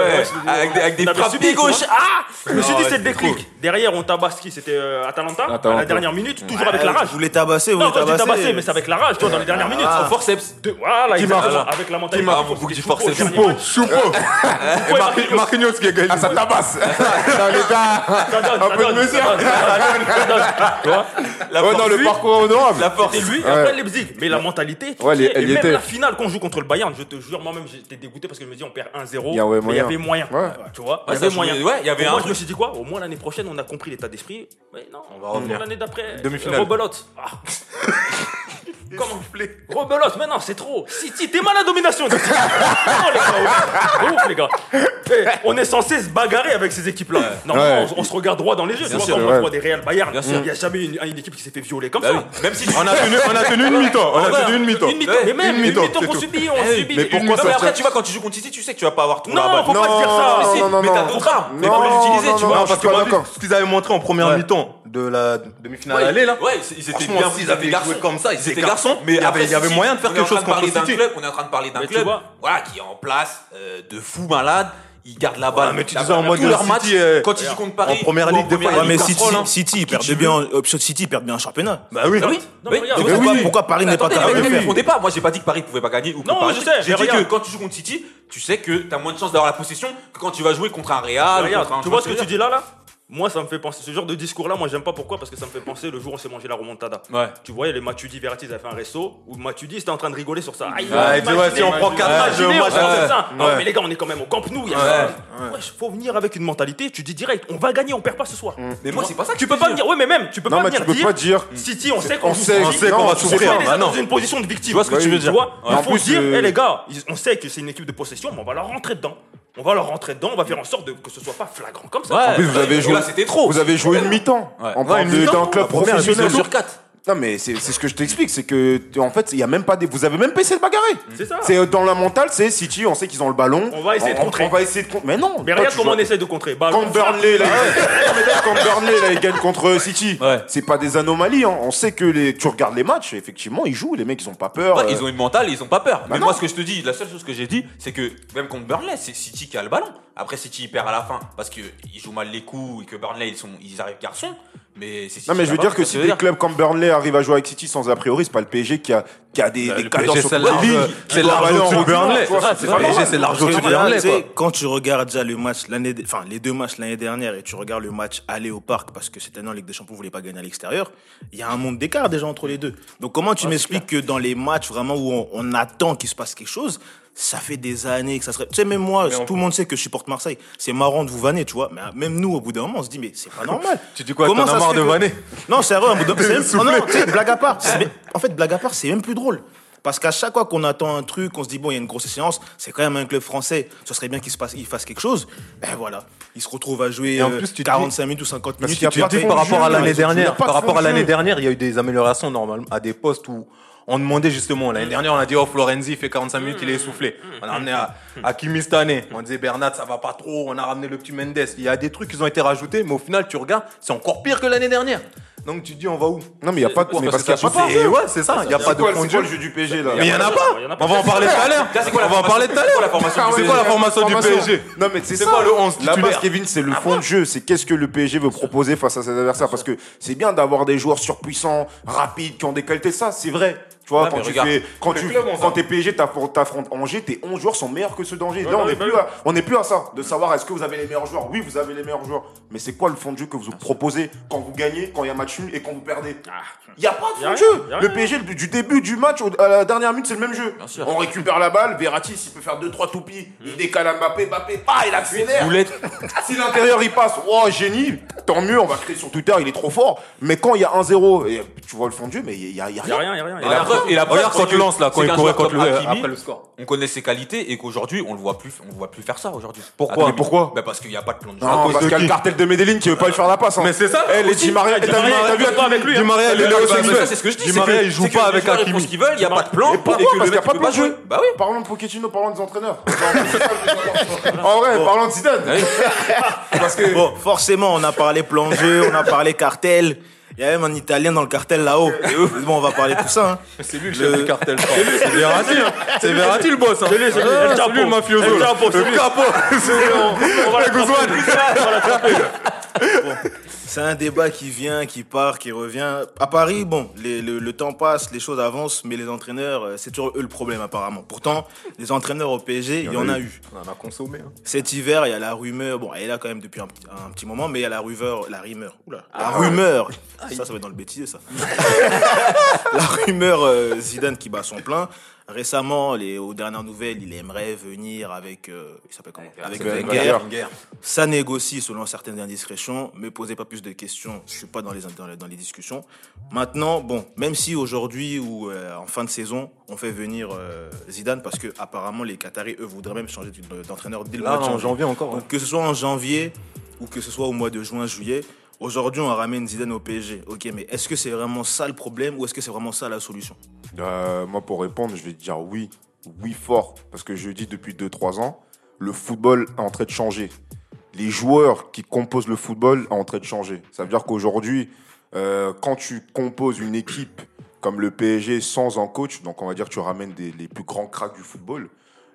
Speaker 4: avec des- avec des
Speaker 5: on avait
Speaker 4: frappes pied gauche.
Speaker 5: Ah Je me suis dit, c'est le déclic. Derrière, on tabasse qui? C'était euh, Atalanta, à la dernière minute, toujours avec
Speaker 1: Ah,
Speaker 5: la rage.
Speaker 1: Vous voulez tabasser, vous
Speaker 5: Non,
Speaker 1: voulez
Speaker 5: mais c'est avec la rage, tu vois, dans les dernières minutes.
Speaker 1: Ah.
Speaker 5: Au forceps. De- Voilà, exactement.
Speaker 3: marque
Speaker 5: Avec la mentalité.
Speaker 4: marque
Speaker 5: il faut
Speaker 4: Beaucoup du
Speaker 5: au
Speaker 4: forceps.
Speaker 3: Choupo, (laughs)
Speaker 2: Marquinhos- Marquinhos qui a gagné.
Speaker 3: Ah, ça tabasse. (laughs) Non, les gars. Un peu de mesure. (laughs) Ouais, dans le parcours honorable.
Speaker 4: La force.
Speaker 5: C'était lui, après Leipzig. Mais la mentalité, et même
Speaker 3: était.
Speaker 5: la finale qu'on joue contre le Bayern, je te jure, moi-même j'étais dégoûté parce que je me dis on perd 1-0.
Speaker 3: Il y avait
Speaker 5: mais il y
Speaker 3: moyen.
Speaker 5: avait moyen.
Speaker 3: Ouais.
Speaker 5: Tu vois, il y avait moyen.
Speaker 4: ouais, il y avait un
Speaker 5: moi, je me suis dit quoi Au moins l'année prochaine, on a compris l'état d'esprit. Mais non,
Speaker 2: On va revenir.
Speaker 5: l'année d'après.
Speaker 2: Demi-finale.
Speaker 5: Rebelote. Comment Rebelote, mais non, c'est trop. City, t'es mal à domination. City. Les gars, ouf, ouf, les gars. Eh, on est censé se bagarrer avec ces équipes-là. Normalement,
Speaker 3: Ouais.
Speaker 5: on, on se regarde droit dans les yeux. Tu
Speaker 4: Bien
Speaker 5: vois,
Speaker 4: sûr,
Speaker 5: quand
Speaker 3: ouais.
Speaker 5: on voit des Real Bayern,
Speaker 4: Bien
Speaker 5: il n'y a jamais une, une équipe qui s'est fait violer comme
Speaker 4: Bah
Speaker 5: ça.
Speaker 4: oui. Même si
Speaker 2: On a tenu, on a tenu une mi-temps. On a tenu une mi-temps.
Speaker 5: Une mi-temps.
Speaker 4: Ouais,
Speaker 5: Mais même,
Speaker 2: une mi-temps,
Speaker 5: qu'on subit, on
Speaker 4: Eh
Speaker 5: subit.
Speaker 3: mais pourquoi.
Speaker 4: Non, mais
Speaker 3: ça
Speaker 4: après,
Speaker 3: tient-
Speaker 4: tu vois, quand tu joues contre City, tu sais que tu vas pas avoir tout
Speaker 5: Non,
Speaker 4: là-bas.
Speaker 5: faut pas se dire ça.
Speaker 4: Mais si,
Speaker 3: non, non,
Speaker 4: mais t'as d'autres armes. Mais faut les utiliser,
Speaker 3: non,
Speaker 4: tu vois.
Speaker 3: non,
Speaker 2: parce
Speaker 3: d'accord.
Speaker 2: ce qu'ils avaient montré en première mi-temps de la demi-finale
Speaker 4: Ouais,
Speaker 2: à l'aller là.
Speaker 4: Ouais, ils étaient bien, ils
Speaker 2: avaient
Speaker 4: étaient garçons
Speaker 2: joué comme ça, ils
Speaker 4: étaient garçons,
Speaker 2: mais il y avait- y moyen de faire
Speaker 4: on est
Speaker 2: quelque
Speaker 4: en train
Speaker 2: chose
Speaker 4: de parler
Speaker 2: contre
Speaker 4: d'un
Speaker 2: City.
Speaker 4: club, On est en train de parler d'un club voilà, qui est en place, euh, de fou malade. Ils gardent la balle.
Speaker 2: mais tu disais en mode
Speaker 4: tous leurs
Speaker 2: City,
Speaker 4: matchs,
Speaker 2: euh,
Speaker 4: quand ils jouent contre Paris,
Speaker 2: en première ligue, des fois,
Speaker 1: Ouais, mais City,
Speaker 2: hein.
Speaker 1: City, ils perdent bien, en- option City, ils perdent bien un championnat.
Speaker 2: Bah oui.
Speaker 4: Ah oui,
Speaker 5: Non,
Speaker 4: oui.
Speaker 5: mais regarde,
Speaker 4: Donc
Speaker 5: mais
Speaker 4: pourquoi,
Speaker 1: Paris n'est pas capable
Speaker 4: mais
Speaker 1: de
Speaker 4: ne
Speaker 1: faire
Speaker 4: confondez pas. Moi, j'ai pas dit que Paris pouvait pas gagner ou que
Speaker 5: Non,
Speaker 4: Paris.
Speaker 5: je sais,
Speaker 4: J'ai dit que quand tu joues contre City, tu sais que t'as moins de chances d'avoir la possession que quand tu vas jouer contre un Real.
Speaker 5: Tu vois ce que tu dis là, là Moi, ça me fait penser. Ce genre de discours-là, moi, j'aime pas pourquoi? Parce que ça me fait penser le jour où on s'est mangé la remontada.
Speaker 4: Ouais.
Speaker 5: Tu voyais, les Matuidi Verratti, ils avaient fait un resto où Matuidi était en train de rigoler sur ça. Ah,
Speaker 2: Ouais, il dit, ouais, si on prend quatre matchs,
Speaker 5: imaginez,
Speaker 2: moi,
Speaker 5: on
Speaker 2: je-
Speaker 5: ça. Non,
Speaker 2: Ouais.
Speaker 5: mais les gars, on est quand même au Camp Nou. il faut venir avec une mentalité. Tu dis direct, on va gagner, on perd pas ce soir.
Speaker 4: Mais moi, c'est pas ça que
Speaker 5: Tu peux pas
Speaker 4: dire.
Speaker 5: ouais, mais même, tu peux
Speaker 3: Non,
Speaker 5: pas venir
Speaker 3: tu peux
Speaker 5: dire.
Speaker 3: pas dire.
Speaker 5: City, on sait
Speaker 3: on
Speaker 5: qu'on
Speaker 2: On va souffrir.
Speaker 3: pas.
Speaker 5: les
Speaker 2: Bah
Speaker 5: dans une position de victime.
Speaker 2: Tu vois ce que tu veux dire
Speaker 5: il faut dire,
Speaker 3: euh,
Speaker 5: eh, les gars, on sait que c'est une équipe de possession, mais on va leur rentrer dedans. On va leur rentrer dedans, on va faire en sorte de- que ce soit pas flagrant comme ça.
Speaker 4: Ouais.
Speaker 3: En plus, vous avez joué.
Speaker 4: là, c'était trop.
Speaker 3: Vous avez joué une mi-temps.
Speaker 4: Ouais.
Speaker 2: Mi-temps,
Speaker 3: d'un club professionnel.
Speaker 4: sur 4.
Speaker 3: Non, mais c'est c'est ce que je t'explique, c'est que en fait, il y a même pas des. Vous avez même pas essayé de bagarrer.
Speaker 5: C'est ça.
Speaker 3: C'est euh, dans la mentale, c'est City, on sait qu'ils ont le ballon.
Speaker 5: On va essayer de contrer.
Speaker 3: On va essayer de contrer. Mais non.
Speaker 5: Mais
Speaker 3: toi,
Speaker 5: regarde comment on essaie de contrer. Bah,
Speaker 3: Quand Burnley, là, mais (laughs) quand Burnley, là, il gagne contre City,
Speaker 4: Ouais.
Speaker 3: c'est pas des anomalies. hein. On sait que les, tu regardes les matchs, effectivement, ils jouent. Les mecs, ils ont pas peur.
Speaker 4: Ouais,
Speaker 3: euh,
Speaker 4: ils ont une mentale, ils ont pas peur. mais
Speaker 3: non.
Speaker 4: moi, ce que je te dis, la seule chose que j'ai dit, c'est que même contre Burnley, c'est City qui a le ballon. Après, City il perd à la fin parce qu'ils jouent mal les coups et que Burnley ils sont, ils arrivent garçons. Mais c'est
Speaker 3: Non, mais je veux dire que si des
Speaker 4: dire.
Speaker 3: clubs comme Burnley arrivent à jouer avec City sans a priori, c'est pas le PSG qui a, qui a des,
Speaker 2: Bah,
Speaker 3: des
Speaker 2: PSG,
Speaker 3: sur
Speaker 2: c'est
Speaker 3: ligue,
Speaker 2: c'est
Speaker 3: qui doivent
Speaker 2: large
Speaker 3: aller en
Speaker 2: au-dessus de
Speaker 3: Ligue un,
Speaker 2: Burnley.
Speaker 3: c'est
Speaker 2: c'est
Speaker 3: pas
Speaker 2: pas
Speaker 3: normal.
Speaker 2: PSG, c'est large
Speaker 1: Je veux
Speaker 2: au-dessus de
Speaker 1: dire,
Speaker 2: Burnley,
Speaker 1: tu sais,
Speaker 2: quoi.
Speaker 1: Quand tu regardes déjà le match l'année, enfin les deux matchs l'année dernière et tu regardes le match aller au parc parce que cette année en Ligue des Champions vous voulez pas gagner à l'extérieur, il y a un monde d'écart déjà entre les deux. Donc comment tu m'expliques que dans les matchs vraiment où on, on attend qu'il se passe quelque chose, ça fait des années que ça serait. Tu sais même moi, tout le monde sait que je supporte Marseille. C'est marrant de vous vanner, tu vois. Mais même nous au bout d'un moment on se dit mais c'est pas normal. (laughs)
Speaker 2: Tu dis quoi,
Speaker 1: Comment
Speaker 2: t'en as marre de
Speaker 1: que-
Speaker 2: vanner
Speaker 1: Non, sérieux, un bout d'un- (laughs) c'est même- non, non, tu sais, blague à part. c'est- En fait, blague à part, c'est même plus drôle. Parce qu'à chaque fois qu'on attend un truc, on se dit, bon, il y a une grosse séance, c'est quand même un club français, ce serait bien qu'il se passe, il fasse quelque chose. Ben voilà, il se retrouve à jouer
Speaker 2: en
Speaker 1: euh,
Speaker 2: plus, tu te dis-
Speaker 1: 45 minutes ou 50 minutes.
Speaker 3: pas
Speaker 2: Tu dis par rapport à l'année dernière, par rapport à l'année dernière, il y a eu des améliorations normalement à des postes où on demandait justement. L'année dernière, on a dit oh Florenzi fait 45 minutes, il est essoufflé. On a ramené à, à Kimi cette année. On disait Bernat, ça va pas trop. On a ramené le petit Mendes. Il y a des trucs qui ont été rajoutés, mais au final, tu regardes, c'est encore pire que l'année dernière. Donc tu te dis on va où?
Speaker 3: Non, mais il y a pas de. Mais parce qu'il y a pas de
Speaker 2: Et
Speaker 3: jeu.
Speaker 2: ouais, c'est ça. Il y a pas de
Speaker 3: quoi,
Speaker 2: fond de
Speaker 3: c'est quoi
Speaker 2: jeu.
Speaker 3: le jeu du PSG là?
Speaker 2: Mais il y en a pas. On va en parler tout à l'heure. On va en parler tout à
Speaker 4: formation-
Speaker 2: l'heure.
Speaker 4: c'est quoi la formation
Speaker 2: C'est
Speaker 4: du
Speaker 2: quoi la
Speaker 4: PSG?
Speaker 2: formation du
Speaker 3: Formation.
Speaker 2: PSG
Speaker 3: Non, mais c'est
Speaker 2: quoi le 11
Speaker 3: La base, Kevin, c'est le fond de jeu. C'est qu'est-ce que le PSG veut proposer face à ses adversaires? Parce que c'est bien d'avoir des joueurs surpuissants, rapides, qui ont des qualités. Ça, c'est vrai. Tu vois,
Speaker 4: Ouais,
Speaker 3: quand tu
Speaker 4: regarde,
Speaker 3: fais, quand tu,
Speaker 2: clubs
Speaker 3: quand t'es PSG, t'affrontes Angers, tes 11 joueurs sont meilleurs que ceux d'Angers. Là, on n'est plus, à- on plus à ça, de savoir est-ce que vous avez les meilleurs joueurs. Oui, vous avez les meilleurs joueurs. Mais c'est quoi le fond de jeu que vous proposez quand vous gagnez, quand il y a match nul et quand vous perdez Il n'y a pas de
Speaker 5: Ah. A
Speaker 3: fond de jeu.
Speaker 5: a
Speaker 3: Le. PSG, du début du match à la dernière minute, c'est le même jeu. On récupère la balle, Verratti, s'il peut faire 2-3 toupies, il décale à Mbappé, Mbappé, pas, il accélère.
Speaker 4: Boulette. (laughs)
Speaker 3: Si l'intérieur il passe, oh génie, tant mieux, on va créer sur Twitter, il est trop fort. Mais quand il y a 1-0, et tu vois le fond de jeu, mais il y a, il y a
Speaker 5: Il y a
Speaker 3: rien.
Speaker 5: Y.
Speaker 4: Et la
Speaker 2: Regarde
Speaker 4: c'est
Speaker 2: quand tu lances là, quand il courait contre le, après le score.
Speaker 4: On connaît ses qualités et qu'aujourd'hui on le voit plus, on le voit plus faire ça aujourd'hui.
Speaker 2: Pourquoi
Speaker 4: Hakimi.
Speaker 3: Pourquoi
Speaker 4: Bah parce qu'il n'y a pas de plan de jeu.
Speaker 3: Parce
Speaker 2: de
Speaker 3: qu'il y a le cartel de Medellin qui veut pas lui faire la passe.
Speaker 2: Mais c'est ça
Speaker 3: Eh, les. Di Maria, t'as vu,
Speaker 5: avec lui,
Speaker 2: Di. Maria, il est
Speaker 3: mais
Speaker 4: c'est ce que je dis.
Speaker 2: Di Maria, il joue pas avec Hakimi.
Speaker 4: ce qu'ils veulent, il n'y a pas de plan.
Speaker 3: Et pourquoi Parce qu'il n'y a pas de
Speaker 4: peut pas
Speaker 3: jeu.
Speaker 4: Bah oui.
Speaker 3: Parlons de Pochettino, parlons des entraîneurs. (laughs) en vrai, parlons de Zidane. Parce que
Speaker 1: Bon, forcément, on a parlé plan de jeu, on a parlé cartel. Il y a même un Italien dans le cartel là-haut. (laughs) Bon, on va parler de tout ça. hein.
Speaker 2: C'est lui le chef du cartel. C'est Verratti, hein. C'est Verratti le boss. hein.
Speaker 5: C'est lui, c'est lui.
Speaker 2: Ah, C'est lui le mafioso.
Speaker 5: Chapo, c'est
Speaker 2: Le
Speaker 5: lui.
Speaker 2: capo. C'est lui.
Speaker 5: On va la
Speaker 2: Guzman.
Speaker 1: C'est un débat qui vient, qui part, qui revient. À Paris, bon, les- le, le temps passe, les choses avancent, mais les entraîneurs, euh, c'est toujours eux le problème apparemment. Pourtant, les entraîneurs au PSG, il y en a eu.
Speaker 2: On en a consommé. hein.
Speaker 1: Cet hiver, il y a la rumeur, bon, elle est là quand même depuis un, petit- un petit moment, mais il y a la rumeur, la rumeur, oula, la
Speaker 3: Ah
Speaker 1: rumeur, ça, ça va être dans le bêtisier, ça. (laughs) la rumeur euh, Zidane qui bat son plein. Récemment, les, aux dernières nouvelles, il aimerait venir avec, euh, il s'appelle comment? Avec
Speaker 4: Avec
Speaker 1: Wenger.
Speaker 3: Wenger.
Speaker 1: Ça négocie selon certaines indiscrétions. Me posez pas plus de questions. Je suis pas dans les dans les, dans les discussions. Maintenant, bon, même si aujourd'hui ou euh, en fin de saison, on fait venir euh, Zidane parce que apparemment les Qataris eux voudraient même changer de- d'entraîneur dès le mois de
Speaker 2: en janvier encore. hein.
Speaker 1: donc, que ce soit en janvier ou que ce soit au mois de juin, juillet, aujourd'hui on ramène Zidane au PSG. Ok, mais est-ce que c'est vraiment ça le problème ou est-ce que c'est vraiment ça la solution?
Speaker 3: Euh, moi, pour répondre, je vais dire oui. Oui, fort. Parce que je dis depuis 2-3 ans, le football est en train de changer. Les joueurs qui composent le football sont en train de changer. Ça veut dire qu'aujourd'hui, euh, quand tu composes une équipe comme le PSG sans un coach, donc on va dire que tu ramènes les plus grands cracks du football,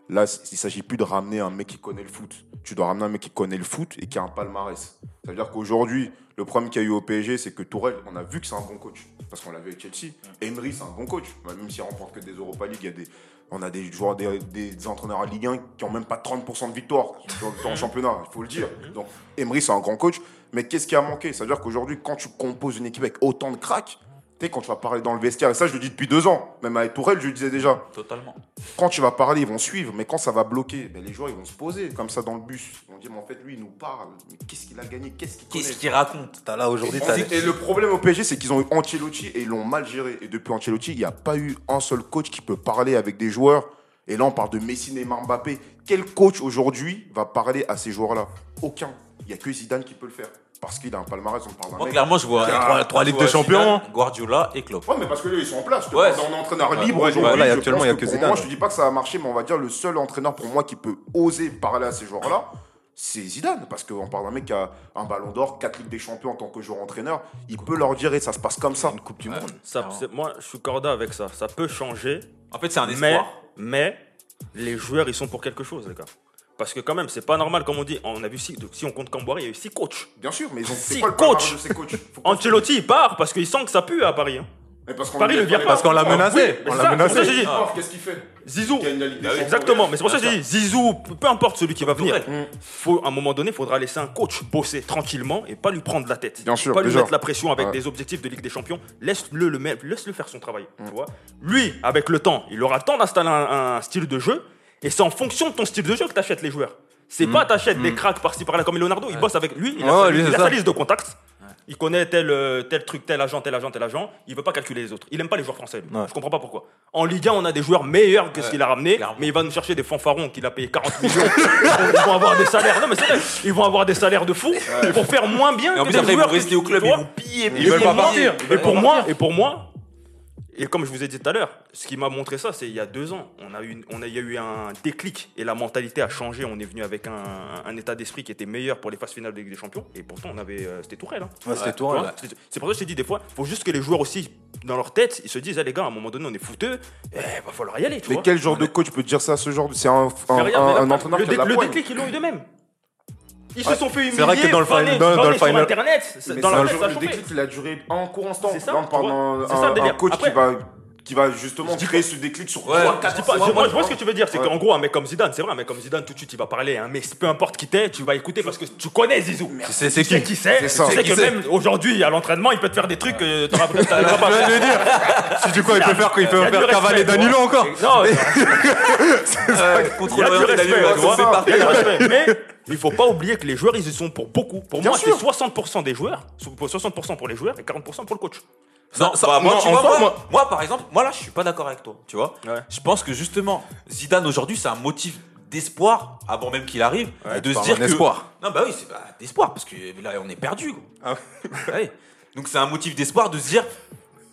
Speaker 3: là, il s'agit plus de ramener un mec qui connaît le foot. Tu dois ramener un mec qui connaît le foot et qui a un palmarès. Ça veut dire qu'aujourd'hui, le problème qu'il y a eu au PSG, c'est que Tourelle, on a vu que c'est un bon coach. Parce qu'on l'a vu avec Chelsea. Emery, c'est un bon coach. Bah, Même s'il remporte que des Europa League, il y a des, on a des joueurs, des, entraîneurs à Ligue 1 qui ont même pas 30% de victoire dans le championnat, il faut le dire. Donc, Emery, c'est un grand coach. Mais qu'est-ce qui a manqué? Ça veut dire qu'aujourd'hui, quand tu composes une équipe avec autant de cracks, tu sais, quand tu vas parler dans le vestiaire, et ça, je le dis depuis deux ans, même avec Tourelle, je le disais déjà
Speaker 4: Totalement.
Speaker 3: quand tu vas parler, ils vont suivre, mais quand ça va bloquer, ben, les joueurs ils vont se poser comme ça dans le bus. Ils vont dire, mais en fait, lui, il nous parle. Mais qu'est-ce qu'il a gagné? Qu'est-ce qu'il
Speaker 4: Qu'est-ce qu'il raconte?
Speaker 2: T'as là aujourd'hui, t'as
Speaker 3: Et le problème au PSG, c'est qu'ils ont eu Ancelotti et ils l'ont mal géré. Et depuis Ancelotti, il n'y a pas eu un seul coach qui peut parler avec des joueurs. Et là, on parle de Messi, Neymar, Mbappé. Quel coach aujourd'hui va parler à ces joueurs-là? Aucun. Il n'y a que Zidane qui peut le faire. Parce qu'il a un palmarès, on parle d'un
Speaker 4: Moi,
Speaker 3: mec.
Speaker 4: clairement, je vois
Speaker 2: trois- Ligues des Champions.
Speaker 4: Zidane, Guardiola et Klopp.
Speaker 3: Ouais, mais parce que là, ils sont en place. Je te
Speaker 4: Ouais,
Speaker 3: parle d'un entraîneur
Speaker 4: ouais,
Speaker 3: libre
Speaker 4: ouais,
Speaker 3: aujourd'hui.
Speaker 2: voilà,
Speaker 3: je
Speaker 2: actuellement,
Speaker 3: pense
Speaker 2: il y a
Speaker 3: que pour
Speaker 2: Zidane.
Speaker 3: Moi, je te dis pas que ça va marcher, mais on va dire le seul entraîneur pour moi qui peut oser parler à ces joueurs-là, c'est Zidane. Parce qu'on parle d'un mec qui a un ballon d'or, 4 Ligues des Champions en tant que joueur entraîneur. Il peut leur dire, et ça se passe comme ça.
Speaker 2: une Coupe du. Monde.
Speaker 5: Ça,
Speaker 4: Clairement.
Speaker 5: c'est- moi, je suis corda avec ça. Ça peut changer,
Speaker 4: En fait, c'est un
Speaker 5: mais,
Speaker 4: espoir.
Speaker 5: mais les joueurs, ils sont pour quelque chose, les gars. Parce que quand même, c'est pas normal, comme on dit. On a vu, si, si on compte Camboire, il y a eu six coachs.
Speaker 3: Bien sûr, mais ils ont
Speaker 5: Si
Speaker 3: c'est quoi le
Speaker 5: coach.
Speaker 3: palmarès de ces coachs? Faut
Speaker 5: Ancelotti, il part parce qu'il sent que ça pue à Paris. hein.
Speaker 3: Mais parce qu'on
Speaker 5: Paris le vire
Speaker 3: pas.
Speaker 2: Parce qu'on l'a
Speaker 3: Ah,
Speaker 2: menacé. on
Speaker 5: ça,
Speaker 2: l'a
Speaker 5: c'est
Speaker 2: menacé.
Speaker 5: pour ça que j'ai dit.
Speaker 3: Ah, Qu'est-ce qu'il fait?
Speaker 5: Zizou.
Speaker 3: Gagne la Ligue des Champions.
Speaker 5: Exactement, mais c'est pour ça que j'ai dit, Zizou, peu importe celui qui va venir,
Speaker 4: Tourelle.
Speaker 5: faut, à un moment donné, il faudra laisser un coach bosser tranquillement et pas lui prendre la tête.
Speaker 3: Bien sûr,
Speaker 5: Pas lui
Speaker 3: déjà.
Speaker 5: mettre la pression avec
Speaker 3: Ouais.
Speaker 5: des objectifs de Ligue des Champions. Laisse-le le mettre- laisse-le faire son travail. Tu vois lui, avec le temps, il aura le temps d'installer un, un style de jeu et c'est en fonction de ton style de jeu que tu achètes les joueurs. C'est pas t'achètes des cracks par-ci par-là comme Leonardo, il bosse avec lui, il a, sa,
Speaker 2: lui,
Speaker 5: il
Speaker 2: c'est
Speaker 5: a
Speaker 2: ça.
Speaker 5: sa liste de contacts. Il connaît tel, euh, tel truc, tel agent, tel agent, tel agent. Il veut pas calculer les autres. Il aime pas les joueurs français. lui.
Speaker 2: Ouais.
Speaker 5: Je comprends pas pourquoi. En Ligue 1, on a des joueurs meilleurs que ce qu'il a ramené,
Speaker 4: clairement.
Speaker 5: mais il va nous chercher des fanfarons qu'il a payé 40 millions. ils vont avoir des salaires. Non, mais c'est vrai. Ils vont avoir des salaires de fou pour faire moins bien
Speaker 4: Et en
Speaker 5: que
Speaker 4: plus,
Speaker 5: des
Speaker 4: après, ils
Speaker 5: joueurs
Speaker 4: vont rester au club, ils vont piller,
Speaker 2: Ils veulent pas partir.
Speaker 5: Et pour moi, et pour moi, et comme je vous ai dit tout à l'heure, ce qui m'a montré ça, c'est il y a deux ans, on a eu, on a, il y a eu un déclic et la mentalité a changé. On est venu avec un, un état d'esprit qui était meilleur pour les phases finales de Ligue des Champions. Et pourtant, on avait, euh, c'était Tourelle. hein.
Speaker 2: Ouais, c'était. Tourelle.
Speaker 5: C'est- pour ça que je t'ai dit des fois, il faut juste que les joueurs aussi, dans leur tête, ils se disent, Ah, les gars, à un moment donné, on est fouteux, eh, va falloir y aller. Tu
Speaker 3: Mais
Speaker 5: vois.
Speaker 3: quel genre de coach peut dire ça à ce genre de. C'est un, un, entraîneur
Speaker 5: le,
Speaker 3: qui a de la
Speaker 5: le
Speaker 3: poigne.
Speaker 5: déclic, ils l'ont eu de même. Ils se sont fait humilier.
Speaker 2: C'est vrai que dans le final- dans- le
Speaker 5: sur
Speaker 2: final-
Speaker 5: Internet, dans
Speaker 3: jour-
Speaker 5: ça a
Speaker 3: le
Speaker 5: chauffé.
Speaker 3: déclic, il a duré en court instant.
Speaker 5: C'est ça, le
Speaker 3: un- coach
Speaker 5: Après-
Speaker 3: qui va qui va justement créer ce déclic sur
Speaker 4: Ouais,
Speaker 3: 3
Speaker 5: Je
Speaker 3: 4
Speaker 5: dis pas- je- moi, je vois ce que tu veux dire, c'est
Speaker 3: Ouais.
Speaker 5: qu'en gros, un mec comme Zidane, c'est vrai, un mec comme Zidane, tout de suite, il va parler, hein, mais peu importe qui t'es, tu vas écouter parce que tu connais Zizou.
Speaker 2: C'est-
Speaker 5: Tu
Speaker 2: c'est
Speaker 5: sais
Speaker 2: qui
Speaker 5: qui c'est,
Speaker 3: C'est
Speaker 5: tu sais que
Speaker 2: qui
Speaker 5: même aujourd'hui, à l'entraînement, il peut te faire des trucs que t'auras peut-être t'auras (laughs) pas
Speaker 2: Je le dire. Tu dis quoi Il peut faire quoi Il peut
Speaker 5: du
Speaker 2: faire cavaler
Speaker 5: tu.
Speaker 2: Danilo encore
Speaker 5: Non, (laughs) il
Speaker 4: Contre
Speaker 5: du tu du respect. Mais il faut pas oublier que les joueurs, ils y sont pour beaucoup. Pour
Speaker 3: Bien
Speaker 5: moi, c'est 60% des joueurs, 60% pour les joueurs et 40% pour le coach.
Speaker 4: Non,
Speaker 2: Ça-
Speaker 4: bah, moi,
Speaker 2: non,
Speaker 4: tu
Speaker 2: en
Speaker 4: vois,
Speaker 2: soi,
Speaker 4: moi, par exemple, moi là, je suis pas d'accord avec toi. Tu vois,
Speaker 5: Ouais.
Speaker 4: je pense que justement, Zidane aujourd'hui, c'est un motif d'espoir avant même qu'il arrive,
Speaker 2: Ouais,
Speaker 4: de se dire que
Speaker 2: espoir.
Speaker 4: non bah oui, c'est pas d'espoir parce que là, on est perdu.
Speaker 2: Ah (laughs)
Speaker 4: Ouais. Donc c'est un motif d'espoir de se dire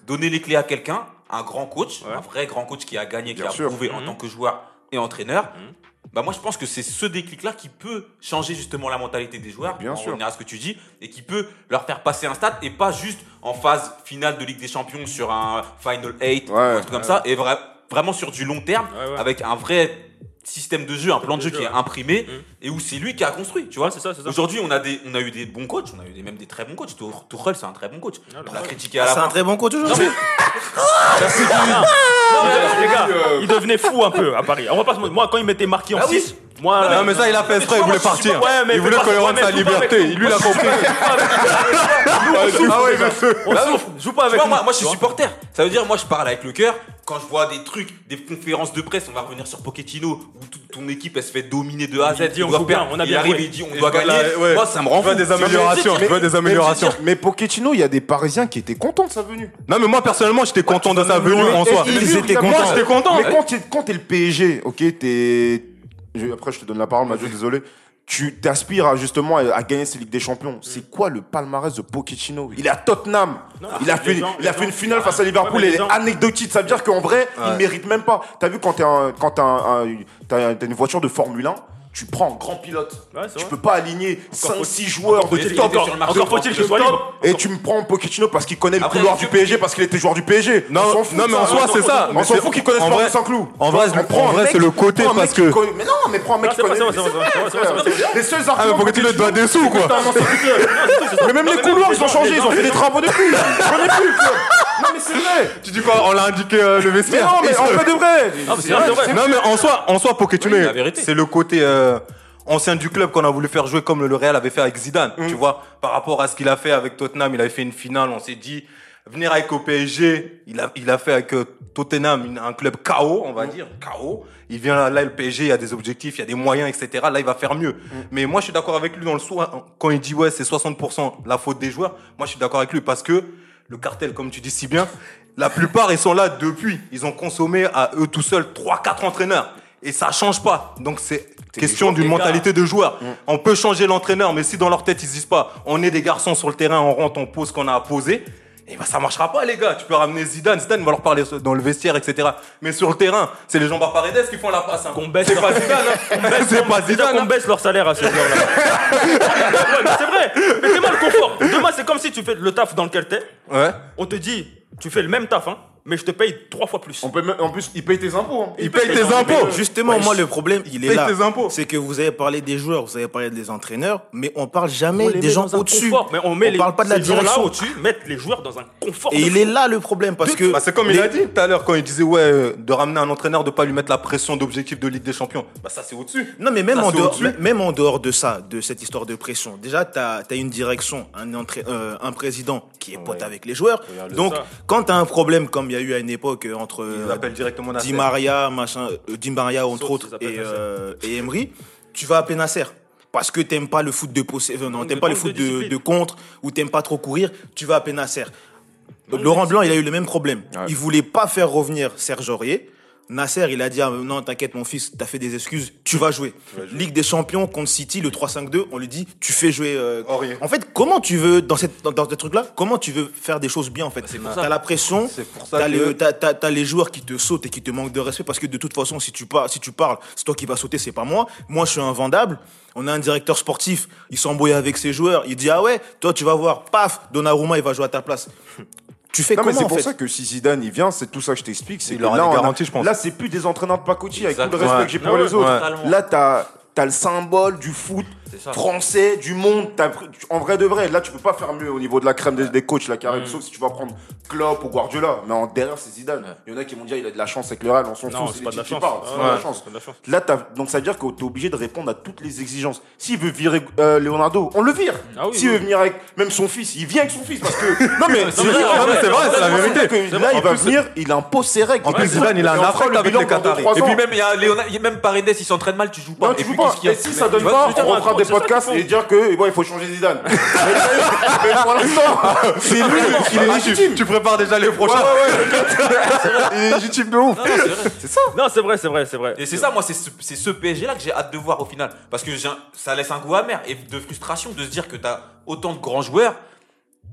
Speaker 4: donner les clés à quelqu'un, un grand coach, un vrai grand coach qui a gagné, qui a
Speaker 3: sûr.
Speaker 4: prouvé en
Speaker 5: Mhm.
Speaker 4: tant que joueur et entraîneur.
Speaker 5: Mhm.
Speaker 4: Bah moi je pense que c'est ce déclic-là qui peut changer justement la mentalité des joueurs,
Speaker 3: Bien sûr.
Speaker 4: revenir à ce que tu dis, et qui peut leur faire passer un stade et pas juste en phase finale de Ligue des Champions sur un Final 8 ou un truc comme ça, et vra- vraiment sur du long terme, avec un vrai système de jeu, un plan de jeu qui est imprimé,
Speaker 5: Mhm.
Speaker 4: et où c'est lui qui a construit, tu vois.
Speaker 5: C'est ça, c'est ça.
Speaker 4: Aujourd'hui, on a des, on a eu des bons coachs, on a eu des, même des très bons coachs. Tuchel, c'est un très bon coach.
Speaker 5: Ah,
Speaker 4: on l'a critiqué à la
Speaker 1: C'est
Speaker 4: fin.
Speaker 1: un très bon coach aujourd'hui.
Speaker 5: les gars,
Speaker 3: euh,
Speaker 5: il devenait fou un peu à Paris. On va pas se mentir. Moi, quand il m'était marqué en
Speaker 4: Bah oui.
Speaker 5: 6, moi.
Speaker 2: Non, mais ça, il a fait exprès, il voulait partir.
Speaker 5: Ouais, mais
Speaker 2: Il voulait qu'on lui rende sa
Speaker 5: avec
Speaker 2: liberté.
Speaker 5: nous.
Speaker 2: Lui, il a compris. (laughs)
Speaker 5: Ah ouais, souffre, joue pas avec
Speaker 4: moi, moi, je suis supporter. Ça veut dire, moi, je parle avec le cœur. Quand je vois des trucs, des conférences de presse, on va revenir sur Pochettino, où toute ton équipe, elle se fait dominer de A à Z.
Speaker 5: Il on
Speaker 4: doit perdre.
Speaker 5: on a
Speaker 4: il
Speaker 5: bien
Speaker 4: il dit, on doit
Speaker 2: je
Speaker 4: gagner. Moi, ça me rend
Speaker 2: Je
Speaker 4: fou.
Speaker 2: des améliorations. Je veux des améliorations.
Speaker 3: Mais Pochettino, il y a des Parisiens qui étaient contents de sa venue.
Speaker 2: Non, mais moi, personnellement, j'étais content de sa venue en soi.
Speaker 3: ils étaient
Speaker 2: Moi,
Speaker 3: contents.
Speaker 2: j'étais content.
Speaker 3: Mais quand t'es le PSG, ok, t'es. Je- Après, je te donne la parole, Mathieu, désolé. Tu t'aspires à, justement à, à gagner ces Ligues des Champions. C'est quoi le palmarès de Pochettino? Il est à Tottenham.
Speaker 5: Non,
Speaker 3: il a fait,
Speaker 5: gens-
Speaker 3: il a une finale face à
Speaker 5: Ouais,
Speaker 3: Liverpool.
Speaker 5: mais
Speaker 3: Elle est
Speaker 5: gens-
Speaker 3: anecdotique. Ça veut dire qu'en vrai, il
Speaker 2: Ouais.
Speaker 3: mérite même pas. T'as vu quand t'es un, quand t'as un- un- t'as t'as une voiture de Formule 1, tu prends un grand pilote.
Speaker 5: Ouais,
Speaker 3: tu
Speaker 5: vrai.
Speaker 3: peux pas aligner
Speaker 5: faut-
Speaker 3: 5-6 joueurs de top.
Speaker 4: qu'il était sur le marché
Speaker 5: Encore faut-il
Speaker 4: de
Speaker 5: qu'il soit
Speaker 3: top,
Speaker 5: libre.
Speaker 3: Et tu me prends Pochettino parce qu'il connaît le
Speaker 4: Après,
Speaker 3: couloir
Speaker 4: monsieur-
Speaker 3: du PSG, parce qu'il était joueur du PSG.
Speaker 2: Non,
Speaker 3: On s'en fout
Speaker 2: non, mais en soi, c'est ça.
Speaker 3: On s'en fout pas
Speaker 2: vrai-
Speaker 3: de Saint-Cloud.
Speaker 2: en vrai,
Speaker 3: On prend
Speaker 2: en vrai, c'est le côté parce que-
Speaker 3: Mais non, mais prends un mec qui connaît. Les seuls
Speaker 2: Ah, mais
Speaker 3: arguments.
Speaker 2: Pochettino doit des sous, quoi. (laughs)
Speaker 3: Mais même les couloirs, ils ont changé, ils ont fait des travaux depuis. Je connais plus le mais c'est vrai.
Speaker 2: Tu dis quoi On l'a indiqué euh, le
Speaker 3: Mais
Speaker 2: vestiaire.
Speaker 3: non, mais en vrai de vrai.
Speaker 5: Mais c'est vrai, c'est vrai.
Speaker 2: Non, mais en soi, en soi Pochettino,
Speaker 4: Oui, la vérité.
Speaker 2: c'est le côté euh, ancien du club qu'on a voulu faire jouer comme le Real avait fait avec Zidane.
Speaker 3: Mm.
Speaker 2: Tu vois, par rapport à ce qu'il a fait avec Tottenham, il avait fait une finale, on s'est dit, venir avec au PSG, il a, il a fait avec euh, Tottenham une- un club KO, on
Speaker 3: Mm.
Speaker 2: va dire, KO. Il vient là, là, le PSG, il y a des objectifs, il y a des moyens, etc. Là, il va faire mieux.
Speaker 3: Mm.
Speaker 2: Mais moi, je suis d'accord avec lui dans le soin, quand il dit, ouais, c'est 60% la faute des joueurs. Moi, je suis d'accord avec lui parce que le cartel, comme tu dis si bien, la plupart, ils sont là depuis. Ils ont consommé à eux tout seuls 3-4 entraîneurs. Et ça change pas. Donc c'est question d'une mentalité de joueur.
Speaker 3: Mm.
Speaker 2: On peut changer l'entraîneur, mais si dans leur tête ils se disent pas, on est des garçons sur le terrain, on rentre, on pose ce qu'on a à poser, et ben ça marchera pas les gars. Tu peux ramener Zidane, Zidane va leur parler dans le vestiaire, etc. Mais sur le terrain, c'est les jambes à Paredes qui font la passe. hein.
Speaker 5: Qu'on baisse
Speaker 2: C'est
Speaker 5: leur-
Speaker 2: pas Zidane. hein. (laughs) C'est pas Zidane.
Speaker 5: qu'on
Speaker 2: hein.
Speaker 5: baisse leur salaire à ces (laughs) mais c'est vrai. Mettez-moi le confort. Demain, c'est comme si tu fais le taf dans lequel t'es.
Speaker 2: Ouais.
Speaker 5: On te dit, tu fais le même taf, hein. Mais je te paye trois fois plus.
Speaker 3: On peut même- en plus, ils payent tes impôts. hein.
Speaker 2: Il paye tes impôts.
Speaker 1: Justement, moi, le problème, il est
Speaker 2: paye
Speaker 1: là.
Speaker 2: tes impôts.
Speaker 1: C'est que vous avez parlé des joueurs, vous avez parlé des entraîneurs, mais on parle jamais des gens au-dessus.
Speaker 5: confort, Mais on met les,
Speaker 1: parle pas de la
Speaker 5: ces gens-là
Speaker 1: direction.
Speaker 5: au-dessus, mettre les joueurs dans un confort.
Speaker 1: Et
Speaker 5: de
Speaker 1: il
Speaker 5: fou.
Speaker 1: est là le problème parce que
Speaker 2: Bah, c'est comme il
Speaker 1: les-
Speaker 2: a dit tout à l'heure quand il disait ouais euh, de ramener un entraîneur de pas lui mettre la pression d'objectif de Ligue des Champions. Bah ça c'est au-dessus.
Speaker 1: Non, mais même,
Speaker 2: Ça,
Speaker 1: en
Speaker 2: c'est
Speaker 1: dehors,
Speaker 2: au-dessus.
Speaker 1: même en dehors de ça, de cette histoire de pression, déjà, tu as, une direction, un, entra- euh, un président qui est pote
Speaker 2: Ouais.
Speaker 1: avec les joueurs.
Speaker 2: Regarde
Speaker 1: Donc,
Speaker 5: ça.
Speaker 1: quand tu as un problème, comme il y a eu à une époque euh, entre euh,
Speaker 2: directement.
Speaker 1: Di Maria, machin, euh, Di Maria, entre
Speaker 5: Sauf
Speaker 1: autres, et, euh, Emery, tu vas appeler Nasser. Parce que t'aimes pas le foot de possession, non, t'aimes pas le foot
Speaker 5: de
Speaker 1: de,
Speaker 5: discipline.
Speaker 1: de contre, ou t'aimes pas trop courir, tu vas appeler Nasser. Laurent Blanc, il a eu le même problème.
Speaker 3: Ouais.
Speaker 1: Il voulait pas faire revenir Serge Aurier. Nasser, il a dit ah, non, t'inquiète mon fils, t'as fait des excuses, tu vas jouer. Ligue des Champions contre City, le 3-5-2, on lui dit tu fais jouer. euh,
Speaker 2: Aurier.
Speaker 1: En fait, comment tu veux dans cette dans, dans ce truc-là, comment tu veux faire des choses bien en fait? T'as la pression,
Speaker 2: C'est pour ça
Speaker 1: t'as
Speaker 2: que-
Speaker 1: les joueurs qui te sautent et qui te manquent de respect parce que de toute façon, si tu parles, si tu parles, c'est toi qui vas sauter, c'est pas moi. Moi, je suis invendable. On a un directeur sportif, il s'embrouille avec ses joueurs, il dit ah ouais, toi tu vas voir, paf, Donnarumma il va jouer à ta place. Tu fais
Speaker 3: Non, mais
Speaker 1: comment
Speaker 3: c'est pour
Speaker 1: fait
Speaker 3: ça que si Zidane il vient, c'est tout ça que je t'explique. C'est
Speaker 2: Il
Speaker 3: que
Speaker 2: aura
Speaker 3: là,
Speaker 2: des
Speaker 3: on a-
Speaker 2: garanties, je pense.
Speaker 3: Là, c'est plus des entraîneurs de pacotille avec tout le respect
Speaker 2: Ouais.
Speaker 3: que j'ai pour
Speaker 5: ouais,
Speaker 3: les autres.
Speaker 4: Totalement.
Speaker 3: Là, t'as as le symbole du foot
Speaker 4: ça.
Speaker 3: français, du monde. En vrai de vrai, là, tu peux pas faire mieux au niveau de la crème des, des coachs là, qui
Speaker 5: Mm.
Speaker 3: sauf si tu vas prendre Klopp ou Guardiola. Mais en derrière, c'est Zidane. Il y en a qui vont dire il a de la chance avec le Real, on s'en
Speaker 5: Non,
Speaker 3: fout,
Speaker 5: c'est pas de la chance. Ah
Speaker 3: pas de la chance.
Speaker 5: la.
Speaker 3: Là, t'as- donc ça veut dire que t'es obligé de répondre à toutes les exigences. S'il veut virer euh, Leonardo, on le vire.
Speaker 5: Ah oui,
Speaker 3: S'il
Speaker 5: oui.
Speaker 3: veut venir avec même son fils, il vient avec son fils parce que. (laughs) Non mais c'est vrai,
Speaker 2: c'est vrai, c'est la vérité.
Speaker 3: Là, il va venir, il impose ses règles.
Speaker 2: En plus, Zidane, il a un
Speaker 3: le
Speaker 2: avec les Qataris.
Speaker 4: Et puis même, il y a Paredes, il s'entraîne mal, tu joues pas. Et
Speaker 3: tu si ça donne
Speaker 4: Tu
Speaker 3: pas,
Speaker 4: que
Speaker 3: des podcasts et dire que bon, il faut changer Zidane. (laughs) mais, mais pour l'instant, c'est lui, (laughs) il est légitime.
Speaker 2: Tu prépares déjà les prochains. (laughs) Il est légitime de ouf.
Speaker 4: C'est
Speaker 3: ça.
Speaker 5: Non, c'est vrai, c'est vrai, c'est vrai.
Speaker 4: Et c'est ça, moi, c'est ce, c'est ce PSG-là que j'ai hâte de voir au final. Parce que ça laisse un goût amer et de frustration de se dire que t'as autant de grands joueurs.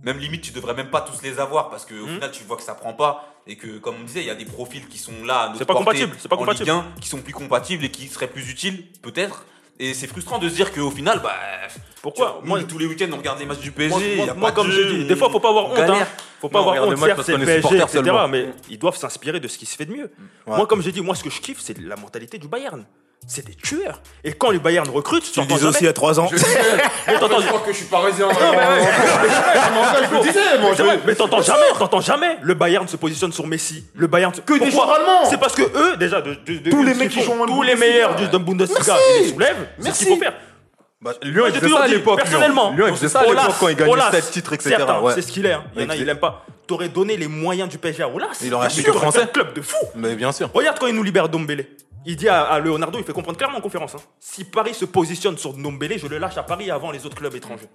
Speaker 4: Même limite, tu devrais même pas tous les avoir parce qu'au
Speaker 5: Hmm.
Speaker 4: final, tu vois que ça prend pas. Et que, comme on disait, il y a des profils qui sont là
Speaker 5: C'est pas compatible, c'est pas
Speaker 4: en
Speaker 5: compatible.
Speaker 4: Ligue 1, qui sont plus compatibles et qui seraient plus utiles, peut-être. Et c'est frustrant de se dire qu'au final, bah.
Speaker 5: Pourquoi
Speaker 4: Moi,
Speaker 5: Moi,
Speaker 4: tous les week-ends, on regarde les matchs du PSG.
Speaker 5: Moi, moi-
Speaker 4: y a
Speaker 5: moi,
Speaker 4: pas
Speaker 5: comme
Speaker 4: de
Speaker 5: des fois, faut pas avoir
Speaker 4: on
Speaker 5: honte. hein. Faut pas
Speaker 2: Non, on
Speaker 5: avoir honte. Certes, c'est PSG, etc.
Speaker 2: seulement.
Speaker 5: Mais ils doivent s'inspirer de ce qui se fait de mieux.
Speaker 2: Ouais.
Speaker 5: Moi, comme j'ai dit, moi, ce que je kiffe, c'est la mentalité du Bayern. C'est des tueurs. Et quand le Bayern recrute, tu
Speaker 1: le aussi il y a 3 ans. (laughs)
Speaker 5: Mais t'entends-
Speaker 3: Je crois que je suis parisien.
Speaker 5: mais (laughs) ouais.
Speaker 3: Je le disais, moi.
Speaker 5: C'est vrai, mais t'entends jamais, t'entends jamais. Le Bayern se positionne sur Messi. Le Bayern. se-
Speaker 3: Que des
Speaker 5: Pourquoi
Speaker 3: joueurs allemands.
Speaker 5: C'est parce que eux, déjà, de, de- de-
Speaker 3: Tous les mecs qui jouent en
Speaker 5: tous les meilleurs du de Bundesliga,
Speaker 3: Merci.
Speaker 5: ils les soulèvent. C'est ce
Speaker 3: Merci.
Speaker 5: qu'il faut faire.
Speaker 2: Bah, Lyon, il faisait ça à l'époque.
Speaker 5: Personnellement,
Speaker 2: Lyon, il faisait ça à l'époque quand il gagnait
Speaker 5: Olas,
Speaker 2: 7 titres, etc.
Speaker 5: Hein,
Speaker 2: Ouais.
Speaker 5: c'est ce qu'il est. hein. Il y en a, il aime pas. T'aurais donné les moyens du PSG à Olas.
Speaker 2: Il aurait acheté que français.
Speaker 5: un club de fou.
Speaker 2: Mais bien sûr.
Speaker 5: Regarde quand il nous libère Dombélé. Il dit à, Leonardo, il fait comprendre clairement en conférence. hein, si Paris se positionne sur Dombélé, je le lâche à Paris avant les autres clubs étrangers.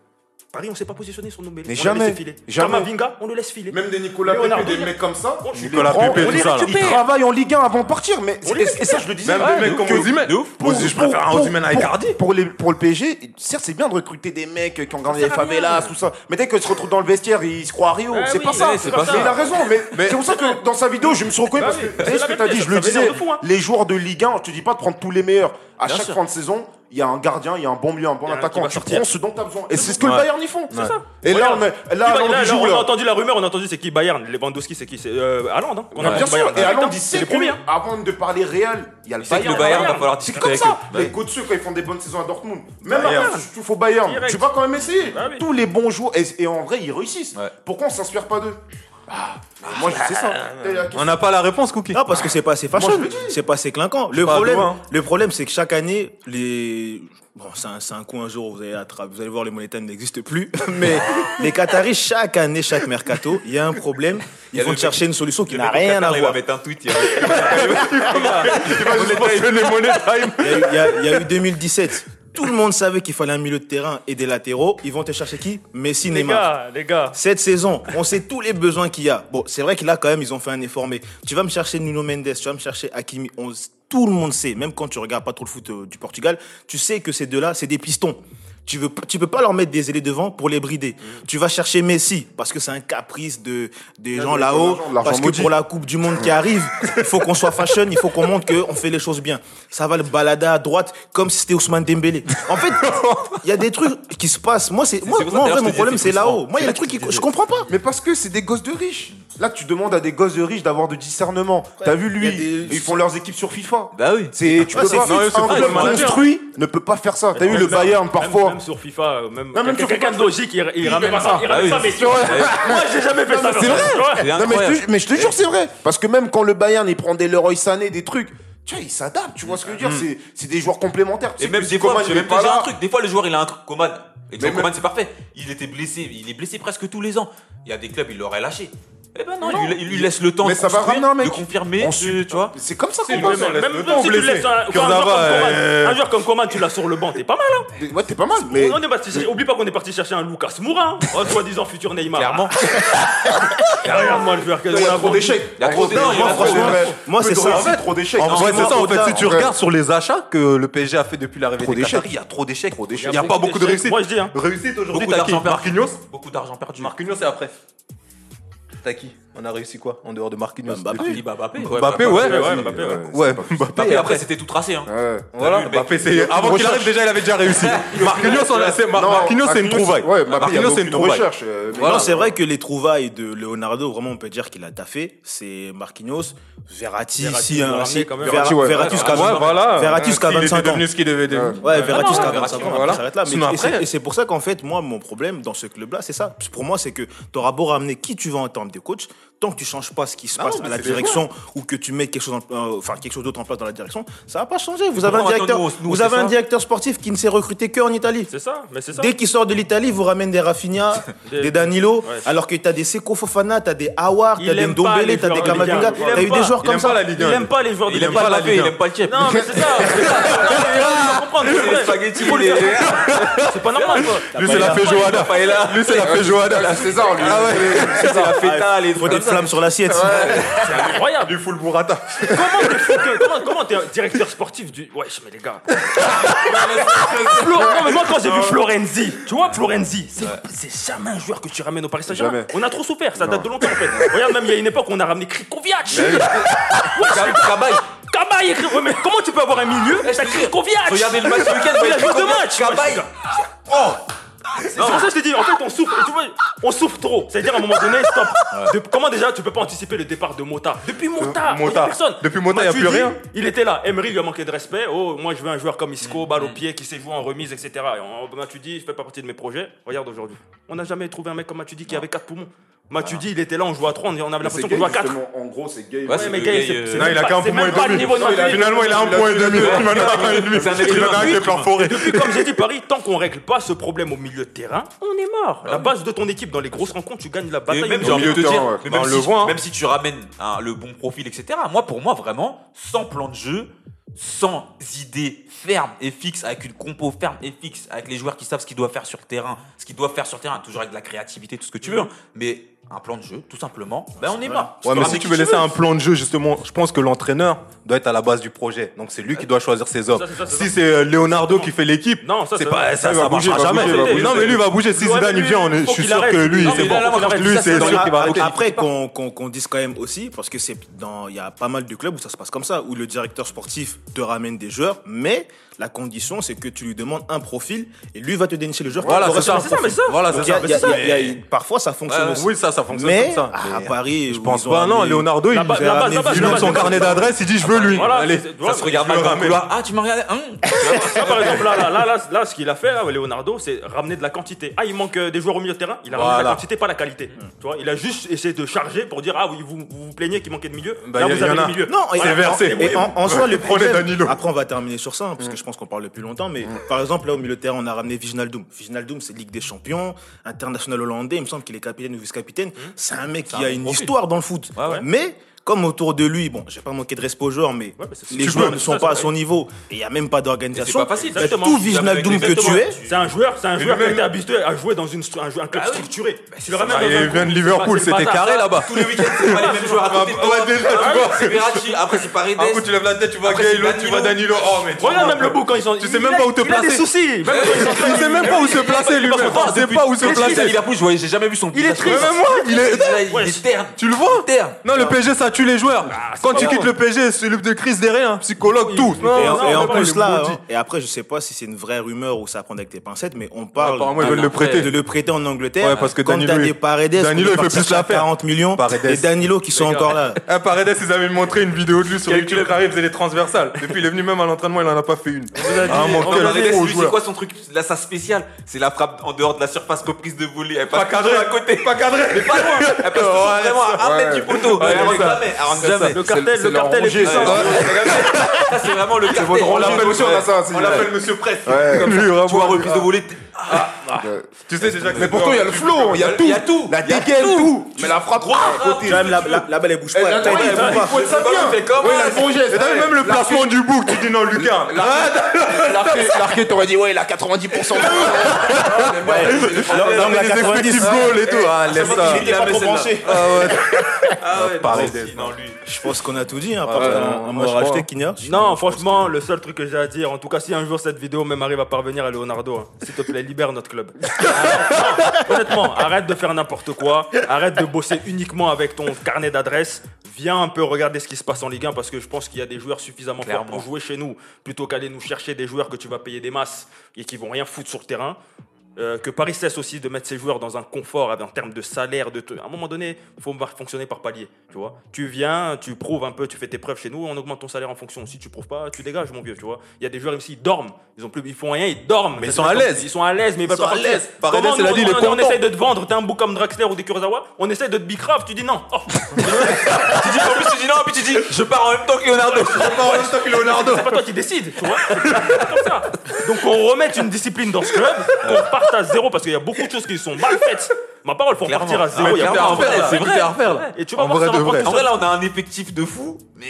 Speaker 5: Paris, on s'est pas positionné sur Dombélé.
Speaker 3: Mais
Speaker 5: on
Speaker 3: jamais,
Speaker 5: filer.
Speaker 3: jamais.
Speaker 5: Kamavinga, on le laisse filer.
Speaker 3: Même des Nicolas Pepe, des mecs comme ça, tu
Speaker 2: Nicolas Pepe,
Speaker 3: on
Speaker 2: tout ça.
Speaker 3: Ils travaillent en Ligue 1 avant de partir. Mais
Speaker 5: On les
Speaker 3: et, ça, je le disais.
Speaker 2: Même
Speaker 3: Ouais,
Speaker 2: des mecs comme Osimhen.
Speaker 4: De ouf.
Speaker 3: Pour-
Speaker 2: je
Speaker 3: pour-
Speaker 2: préfère un Osimhen à Icardi.
Speaker 3: Pour, les, pour le PSG, certes, c'est bien de recruter des mecs qui ont gagné les favelas, tout ça. Mais dès qu'ils se retrouvent dans le vestiaire, ils se croient à Rio. C'est
Speaker 5: oui,
Speaker 3: pas ça.
Speaker 5: ouais, c'est pas
Speaker 3: Mais
Speaker 5: ça.
Speaker 3: il a raison. Mais, c'est pour ça que dans sa vidéo, je me suis reconnu
Speaker 5: Bah
Speaker 3: parce que tu ce que
Speaker 5: même
Speaker 3: t'as dit, je le disais. Les joueurs de Ligue 1, je te dis pas de prendre tous les meilleurs. À chaque fin de saison, il y a un gardien, il y a un bon milieu, un bon attaquant. Tu
Speaker 5: sortir.
Speaker 3: prends ce dont tu as besoin. Et c'est ce que le. Bayern y font.
Speaker 2: C'est ça.
Speaker 3: Et là, on est, là,
Speaker 5: on a entendu la rumeur, on a entendu c'est qui Bayern, Lewandowski, c'est qui C'est euh, Haaland. Hein, qu'on a
Speaker 3: Bien sûr,
Speaker 5: Bayern.
Speaker 3: et Haaland, il
Speaker 5: C'est
Speaker 3: sait
Speaker 5: le
Speaker 3: que
Speaker 5: premier.
Speaker 3: avant de parler Real, il y a le Bayern.
Speaker 4: le Bayern va falloir
Speaker 3: C'est
Speaker 4: discuter
Speaker 3: comme
Speaker 4: avec
Speaker 3: ça.
Speaker 4: eux.
Speaker 3: Les coachs quand ils font des bonnes saisons à Dortmund. Même tu faut Bayern. Tu vas quand même essayer.
Speaker 5: Bah.
Speaker 3: Tous les bons joueurs. Et, en vrai, ils réussissent. Pourquoi on s'inspire pas d'eux? Ah, moi, je sais ça.
Speaker 2: On n'a pas la réponse, Cookie.
Speaker 1: Non, parce que c'est pas assez
Speaker 3: Moi,
Speaker 1: fashion, c'est pas assez clinquant. Le problème,
Speaker 2: hein.
Speaker 1: le problème, c'est que chaque année, les bon, c'est un, un coup un jour, vous allez attraper, vous allez voir les Money Time n'existent plus, (laughs) mais les Qataris chaque année, chaque mercato, il y a un problème. Ils vont chercher une solution qui n'a rien
Speaker 4: Qatar,
Speaker 1: à
Speaker 4: Il va
Speaker 1: voir.
Speaker 4: mettre un tweet. il va-
Speaker 1: y a- il y a eu 2017. Tout le monde savait qu'il fallait un milieu de terrain et des latéraux. Ils vont te chercher qui? Messi,
Speaker 5: Les
Speaker 1: Neymar.
Speaker 5: gars, les gars.
Speaker 1: Cette saison, on sait tous les besoins qu'il y a. Bon, c'est vrai que là, quand même, ils ont fait un effort, mais tu vas me chercher Nuno Mendes, tu vas me chercher Hakimi. On- tout le monde sait, même quand tu regardes pas trop le foot euh, du Portugal, tu sais que ces deux-là, c'est des pistons. Tu veux, tu peux pas leur mettre des ailés devant pour les brider. Tu vas chercher Messi parce que c'est un caprice de des gens là-haut. Parce que
Speaker 3: maudit.
Speaker 1: pour la Coupe du Monde qui arrive, il faut qu'on soit fashion, il faut qu'on montre qu'on fait les choses bien. Ça va le balader à droite comme si c'était Ousmane Dembélé. En fait, il y a des trucs qui se passent. Moi, c'est moi, en vrai, mon problème
Speaker 4: c'est
Speaker 1: là-haut. Moi, il y a des trucs qui
Speaker 4: que je
Speaker 1: comprends pas.
Speaker 3: Mais parce que c'est des gosses de riches. Là, tu demandes à des gosses de riches d'avoir de discernement. T'as vu, lui,
Speaker 1: des-
Speaker 3: ils font leurs équipes sur FIFA.
Speaker 4: Bah oui.
Speaker 3: C'est, tu
Speaker 1: Ouais,
Speaker 3: peux pas, un
Speaker 1: Non,
Speaker 3: club
Speaker 5: manager.
Speaker 3: construit ne peut pas faire ça. T'as vu, le Bayern, parfois.
Speaker 5: Même sur FIFA, même,
Speaker 3: Non, même sur
Speaker 5: quelqu'un de logique, il, il ramène
Speaker 3: fait
Speaker 5: ça.
Speaker 3: ça.
Speaker 5: Il ramène
Speaker 4: Ah
Speaker 5: ça,
Speaker 4: oui.
Speaker 5: mais (laughs) Moi, j'ai jamais fait ça.
Speaker 3: c'est vrai. Non, mais je te, mais je te jure, c'est vrai. Parce que même quand le Bayern, il prend des Leroy Sané, des trucs, tu vois, il s'adapte, tu vois ce que je veux dire. C'est, c'est des joueurs complémentaires. Tu
Speaker 4: Et
Speaker 3: sais
Speaker 4: même des
Speaker 3: si
Speaker 4: fois,
Speaker 3: est
Speaker 4: même
Speaker 3: pas
Speaker 4: un truc. Des fois, le joueur, il a un truc. Coman.
Speaker 3: Même-
Speaker 4: Coman, c'est parfait. Il était blessé. Il est blessé presque tous les ans. Il y a des clubs, il l'aurait lâché. Eh ben non, il lui- il lui laisse le temps
Speaker 3: Mais
Speaker 4: de
Speaker 3: ça va mec.
Speaker 4: de confirmer, de- tu vois.
Speaker 3: C'est comme ça qu'on
Speaker 5: Même,
Speaker 3: passe.
Speaker 5: même, même
Speaker 2: le
Speaker 5: si tu laisses un, un joueur
Speaker 2: Kurzawa,
Speaker 5: comme Coman,
Speaker 2: euh,
Speaker 5: un joueur comme Coman, tu l'as sur le banc, t'es pas mal. Hein.
Speaker 3: Ouais, t'es pas mal, mais.
Speaker 5: On est parti- oublie pas qu'on est parti chercher un Lucas Moura, hein. Oh, soi-disant futur Neymar.
Speaker 4: Clairement. (laughs)
Speaker 5: Regarde-moi le joueur
Speaker 3: Il y a trop d'échecs.
Speaker 4: Il y a trop d'échecs.
Speaker 3: non, moi,
Speaker 1: c'est ça.
Speaker 3: En fait, trop d'échecs.
Speaker 2: En vrai, c'est ça. En fait, si tu regardes sur les achats que le PSG a fait depuis l'arrivée des. Qataris, il y a trop d'échecs.
Speaker 3: Trop d'échecs.
Speaker 2: Il n'y a pas beaucoup de réussite.
Speaker 5: Moi, je dis, hein.
Speaker 2: Réussite aujourd'hui,
Speaker 4: Beaucoup
Speaker 2: t'as qui
Speaker 4: d'argent perdu.
Speaker 2: Marquinhos?
Speaker 4: Beaucoup d'argent perdu.
Speaker 2: Marquinhos, c'est après? T'as qui On a réussi quoi En dehors de Marquinhos
Speaker 1: Mbappé.
Speaker 2: depuis-
Speaker 4: Bah, Mbappé.
Speaker 2: Mbappé, ouais.
Speaker 5: Mbappé,
Speaker 3: ouais,
Speaker 2: Mbappé. Et
Speaker 4: après, c'était tout tracé. Hein.
Speaker 3: Ouais.
Speaker 2: Voilà,
Speaker 4: vu,
Speaker 2: Mbappé, c'est avant qu'il arrive déjà, il avait déjà réussi. (laughs) Marquinhos, on a- c'est Mar- Marquinhos, c'est une trouvaille.
Speaker 3: Ouais,
Speaker 2: Marquinhos, c'est une
Speaker 3: recherche. euh, mais
Speaker 1: non,
Speaker 3: là,
Speaker 1: c'est vrai que les trouvailles de Leonardo, vraiment, on peut dire qu'il a taffé. C'est Marquinhos, Verratti, si,
Speaker 5: il
Speaker 1: hein,
Speaker 3: Verratti, ouais.
Speaker 1: Verratti jusqu'à
Speaker 2: Ouais,
Speaker 1: 25
Speaker 2: voilà.
Speaker 1: Verratti jusqu'à
Speaker 2: Il était
Speaker 1: 25 ans.
Speaker 2: devenu ce qu'il devait devenir.
Speaker 1: Ouais, Verratti
Speaker 4: non,
Speaker 1: jusqu'à
Speaker 4: Verratti,
Speaker 1: 25 ans,
Speaker 2: voilà.
Speaker 1: s'arrête là. Et c'est- pour ça qu'en fait, moi, mon problème dans ce club-là, c'est ça. Pour moi, c'est que tu auras beau ramener qui tu veux en termes de coach, tant que tu changes pas ce qui se passe à la
Speaker 2: c'est
Speaker 1: direction ou que tu mets quelque chose, euh, enfin quelque chose d'autre en place dans la direction, ça va pas changer. Vous avez un directeur,
Speaker 4: nous, nous,
Speaker 1: vous
Speaker 4: c'est
Speaker 1: avez un
Speaker 4: ça.
Speaker 1: directeur sportif qui ne s'est recruté que en Italie.
Speaker 5: C'est ça, mais c'est ça.
Speaker 1: Dès qu'il sort de l'Italie, il vous ramène des Rafinha, (laughs)
Speaker 5: Des-
Speaker 1: des Danilo,
Speaker 5: Ouais.
Speaker 1: alors que t'as des Seko Fofana, t'as des Awar,
Speaker 5: Il
Speaker 1: t'as des Ndombele,
Speaker 5: les
Speaker 1: t'as des. Kamavinga,
Speaker 5: Il
Speaker 1: t'as
Speaker 5: aime
Speaker 1: eu
Speaker 5: pas.
Speaker 1: des joueurs comme ça.
Speaker 2: la
Speaker 5: Il
Speaker 2: 1.
Speaker 5: aime pas les joueurs de
Speaker 2: la Ligue
Speaker 4: il aime pas le chef.
Speaker 5: Non, mais c'est ça. c'est ça. (laughs) C'est. C'est pas normal, quoi.
Speaker 2: Lui, c'est la feijoada. Lui, c'est la feijoada.
Speaker 3: Ah, César, lui.
Speaker 2: Ah ouais.
Speaker 3: C'est ça.
Speaker 4: Feta, les
Speaker 1: Flammes sur l'assiette.
Speaker 5: C'est incroyable.
Speaker 2: Du full burrata.
Speaker 5: Comment t'es fou que- comment- Comment t'es un directeur sportif du. Wesh, mais les gars. Flo- non, mais moi, quand j'ai vu Florenzi, tu vois, Florenzi, c'est c'est jamais un joueur que tu ramènes au Paris Saint-Germain.
Speaker 3: Jamais.
Speaker 5: On a trop souffert, ça date de longtemps en fait. Regarde, même il y a une époque, on a ramené Krikoviak.
Speaker 4: Cabaye.
Speaker 5: Cabaye, écrit- ouais, mais comment tu peux avoir un milieu T'as Krikoviak.
Speaker 4: Regardez le match ce week-end.
Speaker 5: Il a joué deux matchs.
Speaker 4: Cabaye.
Speaker 5: C'est pour ça que je te dis, en fait, on souffre. Tu vois, on souffre trop. C'est-à-dire, à un moment donné, stop. De- comment déjà, tu peux pas anticiper le départ de Mota? Depuis Mota, il y a
Speaker 2: Mota.
Speaker 5: personne.
Speaker 2: Depuis Mota, il y a
Speaker 5: Matuidi,
Speaker 2: plus rien.
Speaker 5: Il était là. Emery lui a manqué de respect. Oh, moi, je veux un joueur comme Isco, balle au pied, qui sait jouer en remise, etc. Et on- Matuidi, je fais pas partie de mes projets. Regarde aujourd'hui. On n'a jamais trouvé un mec comme Matuidi qui avait quatre poumons. Matuidi, il était là, on jouait à 3, on avait l'impression qu'on jouait à 4.
Speaker 3: justement. En gros, c'est gay.
Speaker 4: Ouais,
Speaker 5: mais gars,
Speaker 4: gay,
Speaker 5: c'est-
Speaker 4: euh,
Speaker 5: c'est
Speaker 2: Non, il a
Speaker 5: pas-
Speaker 2: qu'un
Speaker 5: c'est
Speaker 2: point
Speaker 5: même
Speaker 2: et
Speaker 5: pas le
Speaker 2: demi.
Speaker 5: niveau de Matuidi.
Speaker 2: Finalement, il a un point et demi. Maintenant, il a un et demi.
Speaker 4: C'est un
Speaker 2: Il
Speaker 4: être
Speaker 2: en a
Speaker 4: humain.
Speaker 2: un qui est perforé.
Speaker 5: Depuis, comme j'ai dit, Paris, tant qu'on règle pas ce problème au milieu de terrain, on est mort. La base de ton équipe dans les grosses rencontres, tu gagnes la
Speaker 4: Et
Speaker 5: bataille.
Speaker 4: même,
Speaker 5: au
Speaker 4: j'ai envie
Speaker 5: milieu
Speaker 4: de te
Speaker 3: de
Speaker 4: dire,
Speaker 3: terrain, ouais.
Speaker 4: mais même,
Speaker 2: on
Speaker 4: si,
Speaker 2: le voit, hein.
Speaker 4: même si tu ramènes hein, le bon profil, etc., moi, pour moi, vraiment, sans plan de jeu, sans idée ferme et fixe, avec une compo ferme et fixe, avec les joueurs qui savent ce qu'ils doivent faire sur le terrain, ce qu'ils doivent faire sur le terrain, toujours avec de la créativité, tout ce que tu veux, hein. mais un plan de jeu, tout simplement, ben on est mort.
Speaker 2: Ouais, mais si tu veux laisser
Speaker 4: veux.
Speaker 2: un plan de jeu, justement, je pense que l'entraîneur doit être à la base du projet. Donc c'est lui qui doit choisir ses hommes.
Speaker 5: Ça, ça,
Speaker 2: Si c'est euh, Leonardo qui fait l'équipe,
Speaker 5: Non, ça,
Speaker 2: c'est pas
Speaker 5: ça,
Speaker 2: marchera jamais. Non, mais lui il va bouger. Si Zidane vient, je suis sûr que lui, c'est bon. Lui, c'est.
Speaker 1: Après qu'on qu'on- qu'on dise quand même aussi, parce que c'est dans, il y a pas mal de clubs où ça se passe comme ça, où le directeur sportif te ramène des joueurs, mais la condition c'est que tu lui demandes un profil et lui va te dénicher le joueur.
Speaker 2: Voilà, c'est ça.
Speaker 5: ça, mais ça.
Speaker 2: Voilà, c'est
Speaker 1: y a-
Speaker 2: ça.
Speaker 1: y a- y a- Parfois ça fonctionne
Speaker 2: Ouais,
Speaker 1: aussi.
Speaker 2: Oui, ça, ça fonctionne
Speaker 1: Mais
Speaker 2: comme ça.
Speaker 1: à, Paris,
Speaker 2: Je pense pas, non. Leonardo, il
Speaker 5: base-
Speaker 2: son carnet d'adresse, il dit je veux lui.
Speaker 5: Voilà,
Speaker 2: Allez,
Speaker 4: Ça se regarde mal dans le couloir. Ah, tu m'as regardé hein
Speaker 5: Ça, par exemple, là, là, là, là, là, ce qu'il a fait, là, Leonardo, c'est ramener de la quantité. Ah, il manque euh, des joueurs au milieu de terrain. Il a ramené de la quantité, pas la qualité. Tu vois, il a juste essayé de charger pour dire ah oui, vous vous, plaignez qu'il manquait de milieu.
Speaker 2: Bah,
Speaker 5: là, vous avez
Speaker 2: en a.
Speaker 5: le milieu.
Speaker 1: Non,
Speaker 2: C'est versé.
Speaker 1: et en, soi, le problème. Après, on va terminer sur ça, hein, parce que je pense qu'on parle depuis longtemps. Mais par exemple, là, au milieu de terrain, on a ramené Viginaldoum. Viginaldoum, c'est Ligue des Champions, international hollandais. Il me semble qu'il est capitaine ou vice-capitaine. C'est un mec qui a une histoire dans le foot. Mais comme autour de lui, bon, j'ai pas manqué de respect aux joueurs, mais
Speaker 5: Ouais,
Speaker 1: les
Speaker 5: tu
Speaker 1: joueurs
Speaker 5: peux,
Speaker 1: ne sont
Speaker 5: ça,
Speaker 1: pas à son niveau et il n'y a même pas d'organisation.
Speaker 4: c'est pas facile, exactement.
Speaker 1: Tout
Speaker 4: Tu avec
Speaker 1: que tu es,
Speaker 5: C'est un joueur, c'est un joueur qui a été habitué à jouer dans une, un, club
Speaker 4: Ah oui.
Speaker 5: structuré. Tu le dans un
Speaker 2: vient de Liverpool,
Speaker 5: pas- c'est
Speaker 2: c'était carré là-bas.
Speaker 4: Tous les week-ends, c'est pas les mêmes joueurs à côté de toi.
Speaker 2: Ouais, déjà, tu
Speaker 4: Ah oui,
Speaker 2: vois.
Speaker 4: C'est Verratti, après c'est Paredes.
Speaker 2: Coup, tu lèves la tête, tu vois
Speaker 4: Après,
Speaker 2: l'autre, tu vois Danilo. Oh, mais tu
Speaker 5: Regarde même le bout quand ils sont.
Speaker 2: Tu sais même pas où te
Speaker 5: Il a des
Speaker 2: placer.
Speaker 5: soucis.
Speaker 2: Il sait même pas où se placer lui-même. Il sait pas où se placer.
Speaker 4: Liverpool, je voyais- j'ai jamais vu son
Speaker 5: Il est triste.
Speaker 2: il est.
Speaker 4: Terne.
Speaker 2: Tu le vois
Speaker 4: Terne.
Speaker 2: Non, le PSG, ça tue les joueurs.
Speaker 5: c'est
Speaker 2: Quand tu quittes le PSG, c'est le de crise derrière, un psychologue, tout.
Speaker 1: Et,
Speaker 5: Non,
Speaker 1: en- et
Speaker 5: non,
Speaker 1: en
Speaker 5: mais
Speaker 1: plus
Speaker 2: il
Speaker 1: là, hein, et après je sais pas si c'est une vraie rumeur ou ça prend avec tes pincettes, mais on parle
Speaker 2: Apparemment, ils veulent
Speaker 4: Ah,
Speaker 2: le
Speaker 4: non, après,
Speaker 2: prêter.
Speaker 1: de le prêter en Angleterre.
Speaker 2: Ouais, parce que
Speaker 1: quand
Speaker 2: Danilo,
Speaker 1: t'as
Speaker 2: il-
Speaker 1: des Paredes,
Speaker 2: Danilo, il fait plus la
Speaker 1: à
Speaker 2: faire.
Speaker 1: 40 millions,
Speaker 2: Paredes.
Speaker 1: et Danilo qui sont encore là. (laughs)
Speaker 2: Ah, Paredes, ils avaient montré une vidéo de lui sur YouTube arrive, faisait les transversales. Depuis, il est venu même à l'entraînement, il en a pas fait une. Ah,
Speaker 4: lui, c'est quoi son truc? Là, sa spéciale, c'est la frappe en dehors de la surface reprise de volée. Elle passe
Speaker 2: Pas cadré,
Speaker 4: toujours à côté.
Speaker 2: Pas cadré.
Speaker 4: Mais pas loin. Elle passe vraiment à un
Speaker 3: ouais.
Speaker 4: mètre du poteau. Jamais. Jamais.
Speaker 5: Le cartel, le cartel est puissant.
Speaker 3: ça.
Speaker 4: C'est vraiment le cartel. On l'appelle
Speaker 3: monsieur,
Speaker 4: Presse.
Speaker 3: Ouais.
Speaker 4: Comme ça.
Speaker 2: Lui, vraiment,
Speaker 4: Tu vois, reprise de volée.
Speaker 3: Ouais.
Speaker 2: Tu sais déjà que
Speaker 3: Mais pourtant, il y a le flow, il y a tout.
Speaker 4: Il y a tout.
Speaker 3: La dégaine,
Speaker 4: tout.
Speaker 3: tout. Mais la frappe, à côté.
Speaker 1: Quand même, la, la, la balle elle bouge
Speaker 3: Eh,
Speaker 1: pas. elle
Speaker 3: faut-
Speaker 1: bouge pas.
Speaker 3: il faut ça bien.
Speaker 4: fait comment
Speaker 3: Ouais, il a le bon geste.
Speaker 2: Et même le placement du bouc, tu dis non, Lucas.
Speaker 3: L'arqué t'aurait dit, ouais, il a 90% de
Speaker 1: Alors,
Speaker 2: Dans
Speaker 1: la
Speaker 2: les
Speaker 1: 90,
Speaker 2: effectifs goal et tout. Ah, laisse ça.
Speaker 1: il était pas trop penché.
Speaker 2: Ah ouais.
Speaker 4: Ah non, non, lui.
Speaker 1: Je pense qu'on a tout dit, hein,
Speaker 2: non, je
Speaker 1: à rajouter. Kinya.
Speaker 5: Non, franchement, le seul truc que j'ai à dire, en tout cas, si un jour cette vidéo même arrive à parvenir à Leonardo, s'il te plaît, libère notre club. Honnêtement, arrête de faire n'importe quoi, arrête de bosser uniquement avec ton carnet d'adresses. Viens un peu regarder ce qui se passe en Ligue 1 parce que je pense qu'il y a des joueurs suffisamment forts pour jouer chez nous plutôt qu'aller nous chercher des joueurs que tu vas payer des masses et qui vont rien foutre sur le terrain. Euh, que Paris cesse aussi de mettre ses joueurs dans un confort en termes de salaire. De À un moment donné, il faut fonctionner par palier. Tu vois, tu viens, tu prouves un peu, tu fais tes preuves chez nous, on augmente ton salaire en fonction. Si tu prouves pas, tu dégages, mon vieux. Tu vois, il y a des joueurs ici, ils dorment, ils ont plus, ils font rien, ils dorment.
Speaker 2: Mais ils sont à l'aise.
Speaker 5: Ils sont à l'aise, mais ils veulent
Speaker 2: sont
Speaker 5: pas
Speaker 2: à l'aise. Paredes, a
Speaker 5: nous,
Speaker 2: dit,
Speaker 5: on, on essaye de te vendre, t'es un bouc comme Draxler ou des Kurosawa, on essaye de te bicrave, tu dis non. Oh, (laughs)
Speaker 4: Tu dis, en plus, tu dis non, puis tu dis, je pars en même temps que Leonardo. (laughs)
Speaker 5: c'est pas toi qui décides, tu vois. Comme ça. Donc on remet une discipline dans ce club, qu'on reparte à zéro parce qu'il y a beaucoup de choses qui sont mal faites. Ma parole, faut
Speaker 4: Clairement.
Speaker 5: repartir à zéro. Il y a
Speaker 4: clairement,
Speaker 5: beaucoup de
Speaker 4: en
Speaker 5: choses
Speaker 4: vrai, c'est vrai.
Speaker 2: à refaire, là.
Speaker 5: Et tu vas
Speaker 2: En
Speaker 5: voir,
Speaker 2: vrai
Speaker 5: ça
Speaker 2: de
Speaker 5: va prendre
Speaker 2: vrai.
Speaker 5: tout
Speaker 4: En vrai, là, on a un effectif de fou, mais.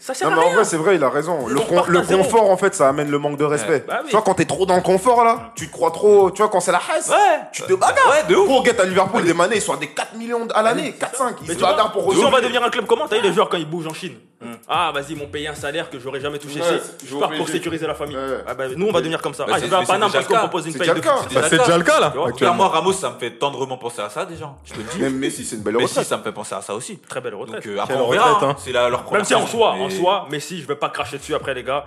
Speaker 5: Ça sert
Speaker 3: Non,
Speaker 5: à
Speaker 3: mais en
Speaker 5: rien.
Speaker 3: vrai, c'est vrai, il a raison. Le,
Speaker 5: zéro.
Speaker 3: confort, en fait, ça amène le manque de respect.
Speaker 5: Bah oui.
Speaker 3: Tu vois, quand t'es trop dans le confort, là, tu te crois trop. Tu vois, quand c'est la haisse,
Speaker 4: Ouais.
Speaker 3: tu te bagarres.
Speaker 4: Ouais, de ouf.
Speaker 3: Pour get à Liverpool, des manés, ils sont à des 4 millions à l'année, 4-5. Ils
Speaker 5: Mais
Speaker 3: se
Speaker 5: tu vois,
Speaker 3: bagarrent pour
Speaker 5: si on va
Speaker 3: rejoindre.
Speaker 5: devenir un club comment? T'as vu les joueurs quand ils bougent en Chine? Ah, vas-y, ils m'ont payé un salaire que j'aurais jamais touché
Speaker 3: Ouais,
Speaker 5: Je pars pour sécuriser la famille.
Speaker 3: Ouais.
Speaker 5: Ah, bah, nous, on va devenir comme ça.
Speaker 4: Bah,
Speaker 5: Ah, je
Speaker 4: c'est-
Speaker 5: vais à Paname
Speaker 4: déjà
Speaker 5: parce qu'on
Speaker 4: le cas.
Speaker 5: propose une
Speaker 3: C'est
Speaker 5: paye
Speaker 3: déjà
Speaker 5: de
Speaker 3: le cas.
Speaker 5: fou.
Speaker 2: Bah, c'est déjà le cas là.
Speaker 4: Clairement, Ramos, ça me fait tendrement penser à ça déjà. Je te le dis.
Speaker 3: Même Messi, c'est une belle retraite.
Speaker 4: si, ça me fait penser à ça aussi.
Speaker 5: Très belle retraite.
Speaker 4: Donc euh, après, on verra.
Speaker 2: retraite,
Speaker 4: hein.
Speaker 2: hein.
Speaker 4: C'est la- leur première
Speaker 5: Même si en soi,
Speaker 4: mais-
Speaker 5: en soi, Messi, je vais pas cracher dessus après les gars.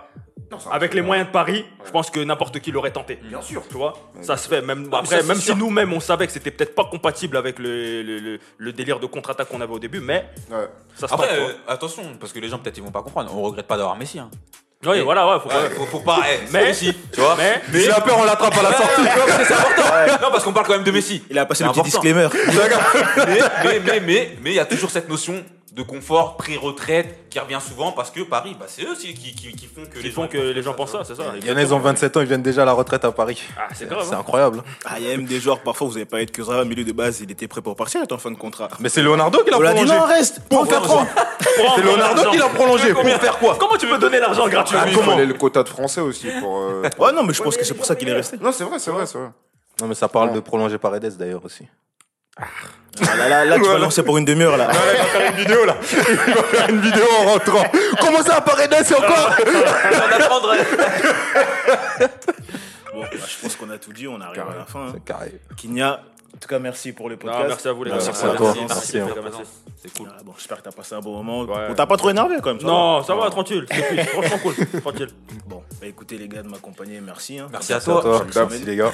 Speaker 5: Avec les moyens de Paris, je pense que n'importe qui l'aurait tenté.
Speaker 3: Bien sûr.
Speaker 5: Tu vois, ça se fait. Même
Speaker 4: mais
Speaker 5: après,
Speaker 4: ça,
Speaker 5: même si nous-mêmes on savait que c'était peut-être pas compatible avec le, le, le- le délire de contre-attaque qu'on avait au début, mais
Speaker 3: Ouais.
Speaker 5: ça se
Speaker 4: Après,
Speaker 5: tente,
Speaker 4: euh, attention, parce que les gens peut-être ils vont pas comprendre. On regrette pas d'avoir Messi. Hein.
Speaker 5: Oui,
Speaker 4: mais-
Speaker 5: voilà, ouais, faut.
Speaker 4: Ouais, faut, faut pas. eh, (laughs)
Speaker 5: Mais-
Speaker 4: Messi, tu vois.
Speaker 5: Mais,
Speaker 2: Si la peur, on l'attrape à la sortie.
Speaker 4: Ouais, ouais, c'est important. Non, parce qu'on parle quand même de Messi.
Speaker 1: Il a passé le petit disclaimer. (laughs)
Speaker 4: mais mais mais mais mais il y a toujours cette notion de confort pré-retraite qui revient souvent parce que Paris, bah, c'est eux aussi qui, qui, qui font que
Speaker 5: qui
Speaker 4: les
Speaker 5: font
Speaker 4: gens
Speaker 5: que les gens pensent ça, c'est ça.
Speaker 2: Il y en a, ils ont 27 ans, ils viennent déjà à la retraite à Paris.
Speaker 5: Ah, c'est grave.
Speaker 2: C'est
Speaker 5: hein.
Speaker 2: incroyable.
Speaker 1: Ah, il y a même des joueurs, parfois, vous avez pas être que ça, milieu de base, il était prêt pour partir, il est en fin de contrat.
Speaker 2: Mais c'est Leonardo qui l'a
Speaker 1: On l'a dit,
Speaker 2: prolongé.
Speaker 1: non, reste Pour faire quoi
Speaker 5: Pour
Speaker 2: C'est Leonardo qui l'a prolongé. Pour faire quoi
Speaker 5: Comment tu peux donner l'argent gratuitement
Speaker 3: Il fallait le quota de français aussi pour. euh,
Speaker 1: Ouais, non, mais je pense que c'est pour ça qu'il est resté.
Speaker 3: Non, c'est vrai, c'est vrai, c'est vrai.
Speaker 2: Non, mais ça parle de prolonger Paredes d'ailleurs aussi.
Speaker 1: Ah, Là, là, là, tu vas lancer pour une demi-heure, là.
Speaker 2: il va faire une vidéo là. Il va faire une vidéo en rentrant. Comment ça, Paredes encore
Speaker 4: On apprendre. (laughs)
Speaker 1: Bon, bah, je pense qu'on a tout dit, on arrive à la fin. hein.
Speaker 2: C'est carré.
Speaker 1: Kinya, en tout cas, merci pour le
Speaker 5: Non,
Speaker 1: podcast.
Speaker 5: merci à vous les gars.
Speaker 1: Merci
Speaker 2: à toi.
Speaker 5: Merci,
Speaker 2: Merci,
Speaker 5: les
Speaker 2: hein.
Speaker 5: gars, merci.
Speaker 4: C'est cool.
Speaker 1: Ah, bon, j'espère que t'as passé un bon moment.
Speaker 5: Ouais.
Speaker 1: On t'a pas trop énervé quand même. ça
Speaker 5: Non, ça va, tranquille. C'est cool. Franchement cool. Tranquille.
Speaker 1: Bon, bah, écoutez les gars de m'accompagner, merci. hein.
Speaker 4: Merci à
Speaker 2: C'est à
Speaker 4: toi.
Speaker 2: toi. Merci les gars.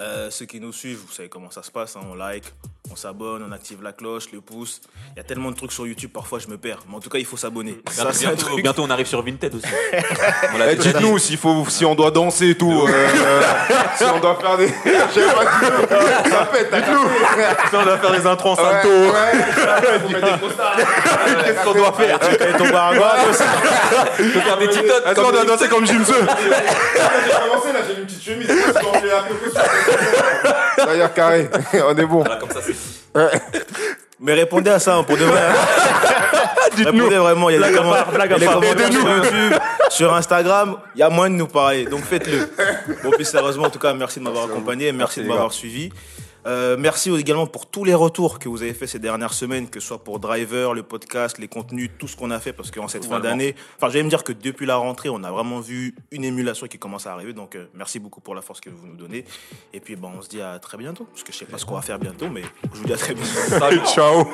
Speaker 1: Euh, ceux qui nous suivent, vous savez comment ça se passe. hein, on like, on s'abonne, on active la cloche, le pouce. Il y a tellement de trucs sur YouTube, parfois je me perds. Mais en tout cas, il faut s'abonner. Ça,
Speaker 4: Bientôt,
Speaker 1: truc.
Speaker 4: bientôt, on arrive sur Vinted aussi. (laughs)
Speaker 3: Eh. Dites-nous s'il faut, si on doit danser et tout. euh, euh, si on doit faire des. (laughs) Je sais pas du tout. Ça fait, dites-nous.
Speaker 2: on doit faire les intros en
Speaker 3: Ouais,
Speaker 2: salto.
Speaker 3: ouais. (laughs) Des.
Speaker 2: Qu'est-ce qu'on doit faire
Speaker 1: ton ça.
Speaker 4: Faut faire des TikTok.
Speaker 2: Est-ce qu'on doit danser comme Jimseux
Speaker 3: J'ai commencé là, j'ai mis une petite chemise. Parce qu'on fait un peu que ça. D'ailleurs, carré. On est bon.
Speaker 4: Voilà, comme ça, c'est.
Speaker 1: Mais répondez à ça hein, pour de vrai. hein. (laughs) Répondez vraiment. Il y a des commentaires,
Speaker 5: part, blague à
Speaker 1: il y a des
Speaker 5: part.
Speaker 1: commentaires sur YouTube, sur Instagram. Il y a moins de nous parler. Donc faites-le. (laughs) Bon, plus sérieusement, en tout cas, merci de m'avoir accompagné. Merci,
Speaker 2: Merci,
Speaker 1: de m'avoir suivi. Euh, merci également pour tous les retours que vous avez fait ces dernières semaines, que ce soit pour Driver, le podcast, les contenus, tout ce qu'on a fait, parce qu'en cette fin d'année, enfin, j'allais me dire que depuis la rentrée, on a vraiment vu une émulation qui commence à arriver. Donc, euh, merci beaucoup pour la force que vous nous donnez. Et puis, bon, on se dit à très bientôt, parce que je sais pas ce qu'on va faire bientôt, mais je vous dis à très bientôt.
Speaker 4: Salut. (laughs)
Speaker 3: Ciao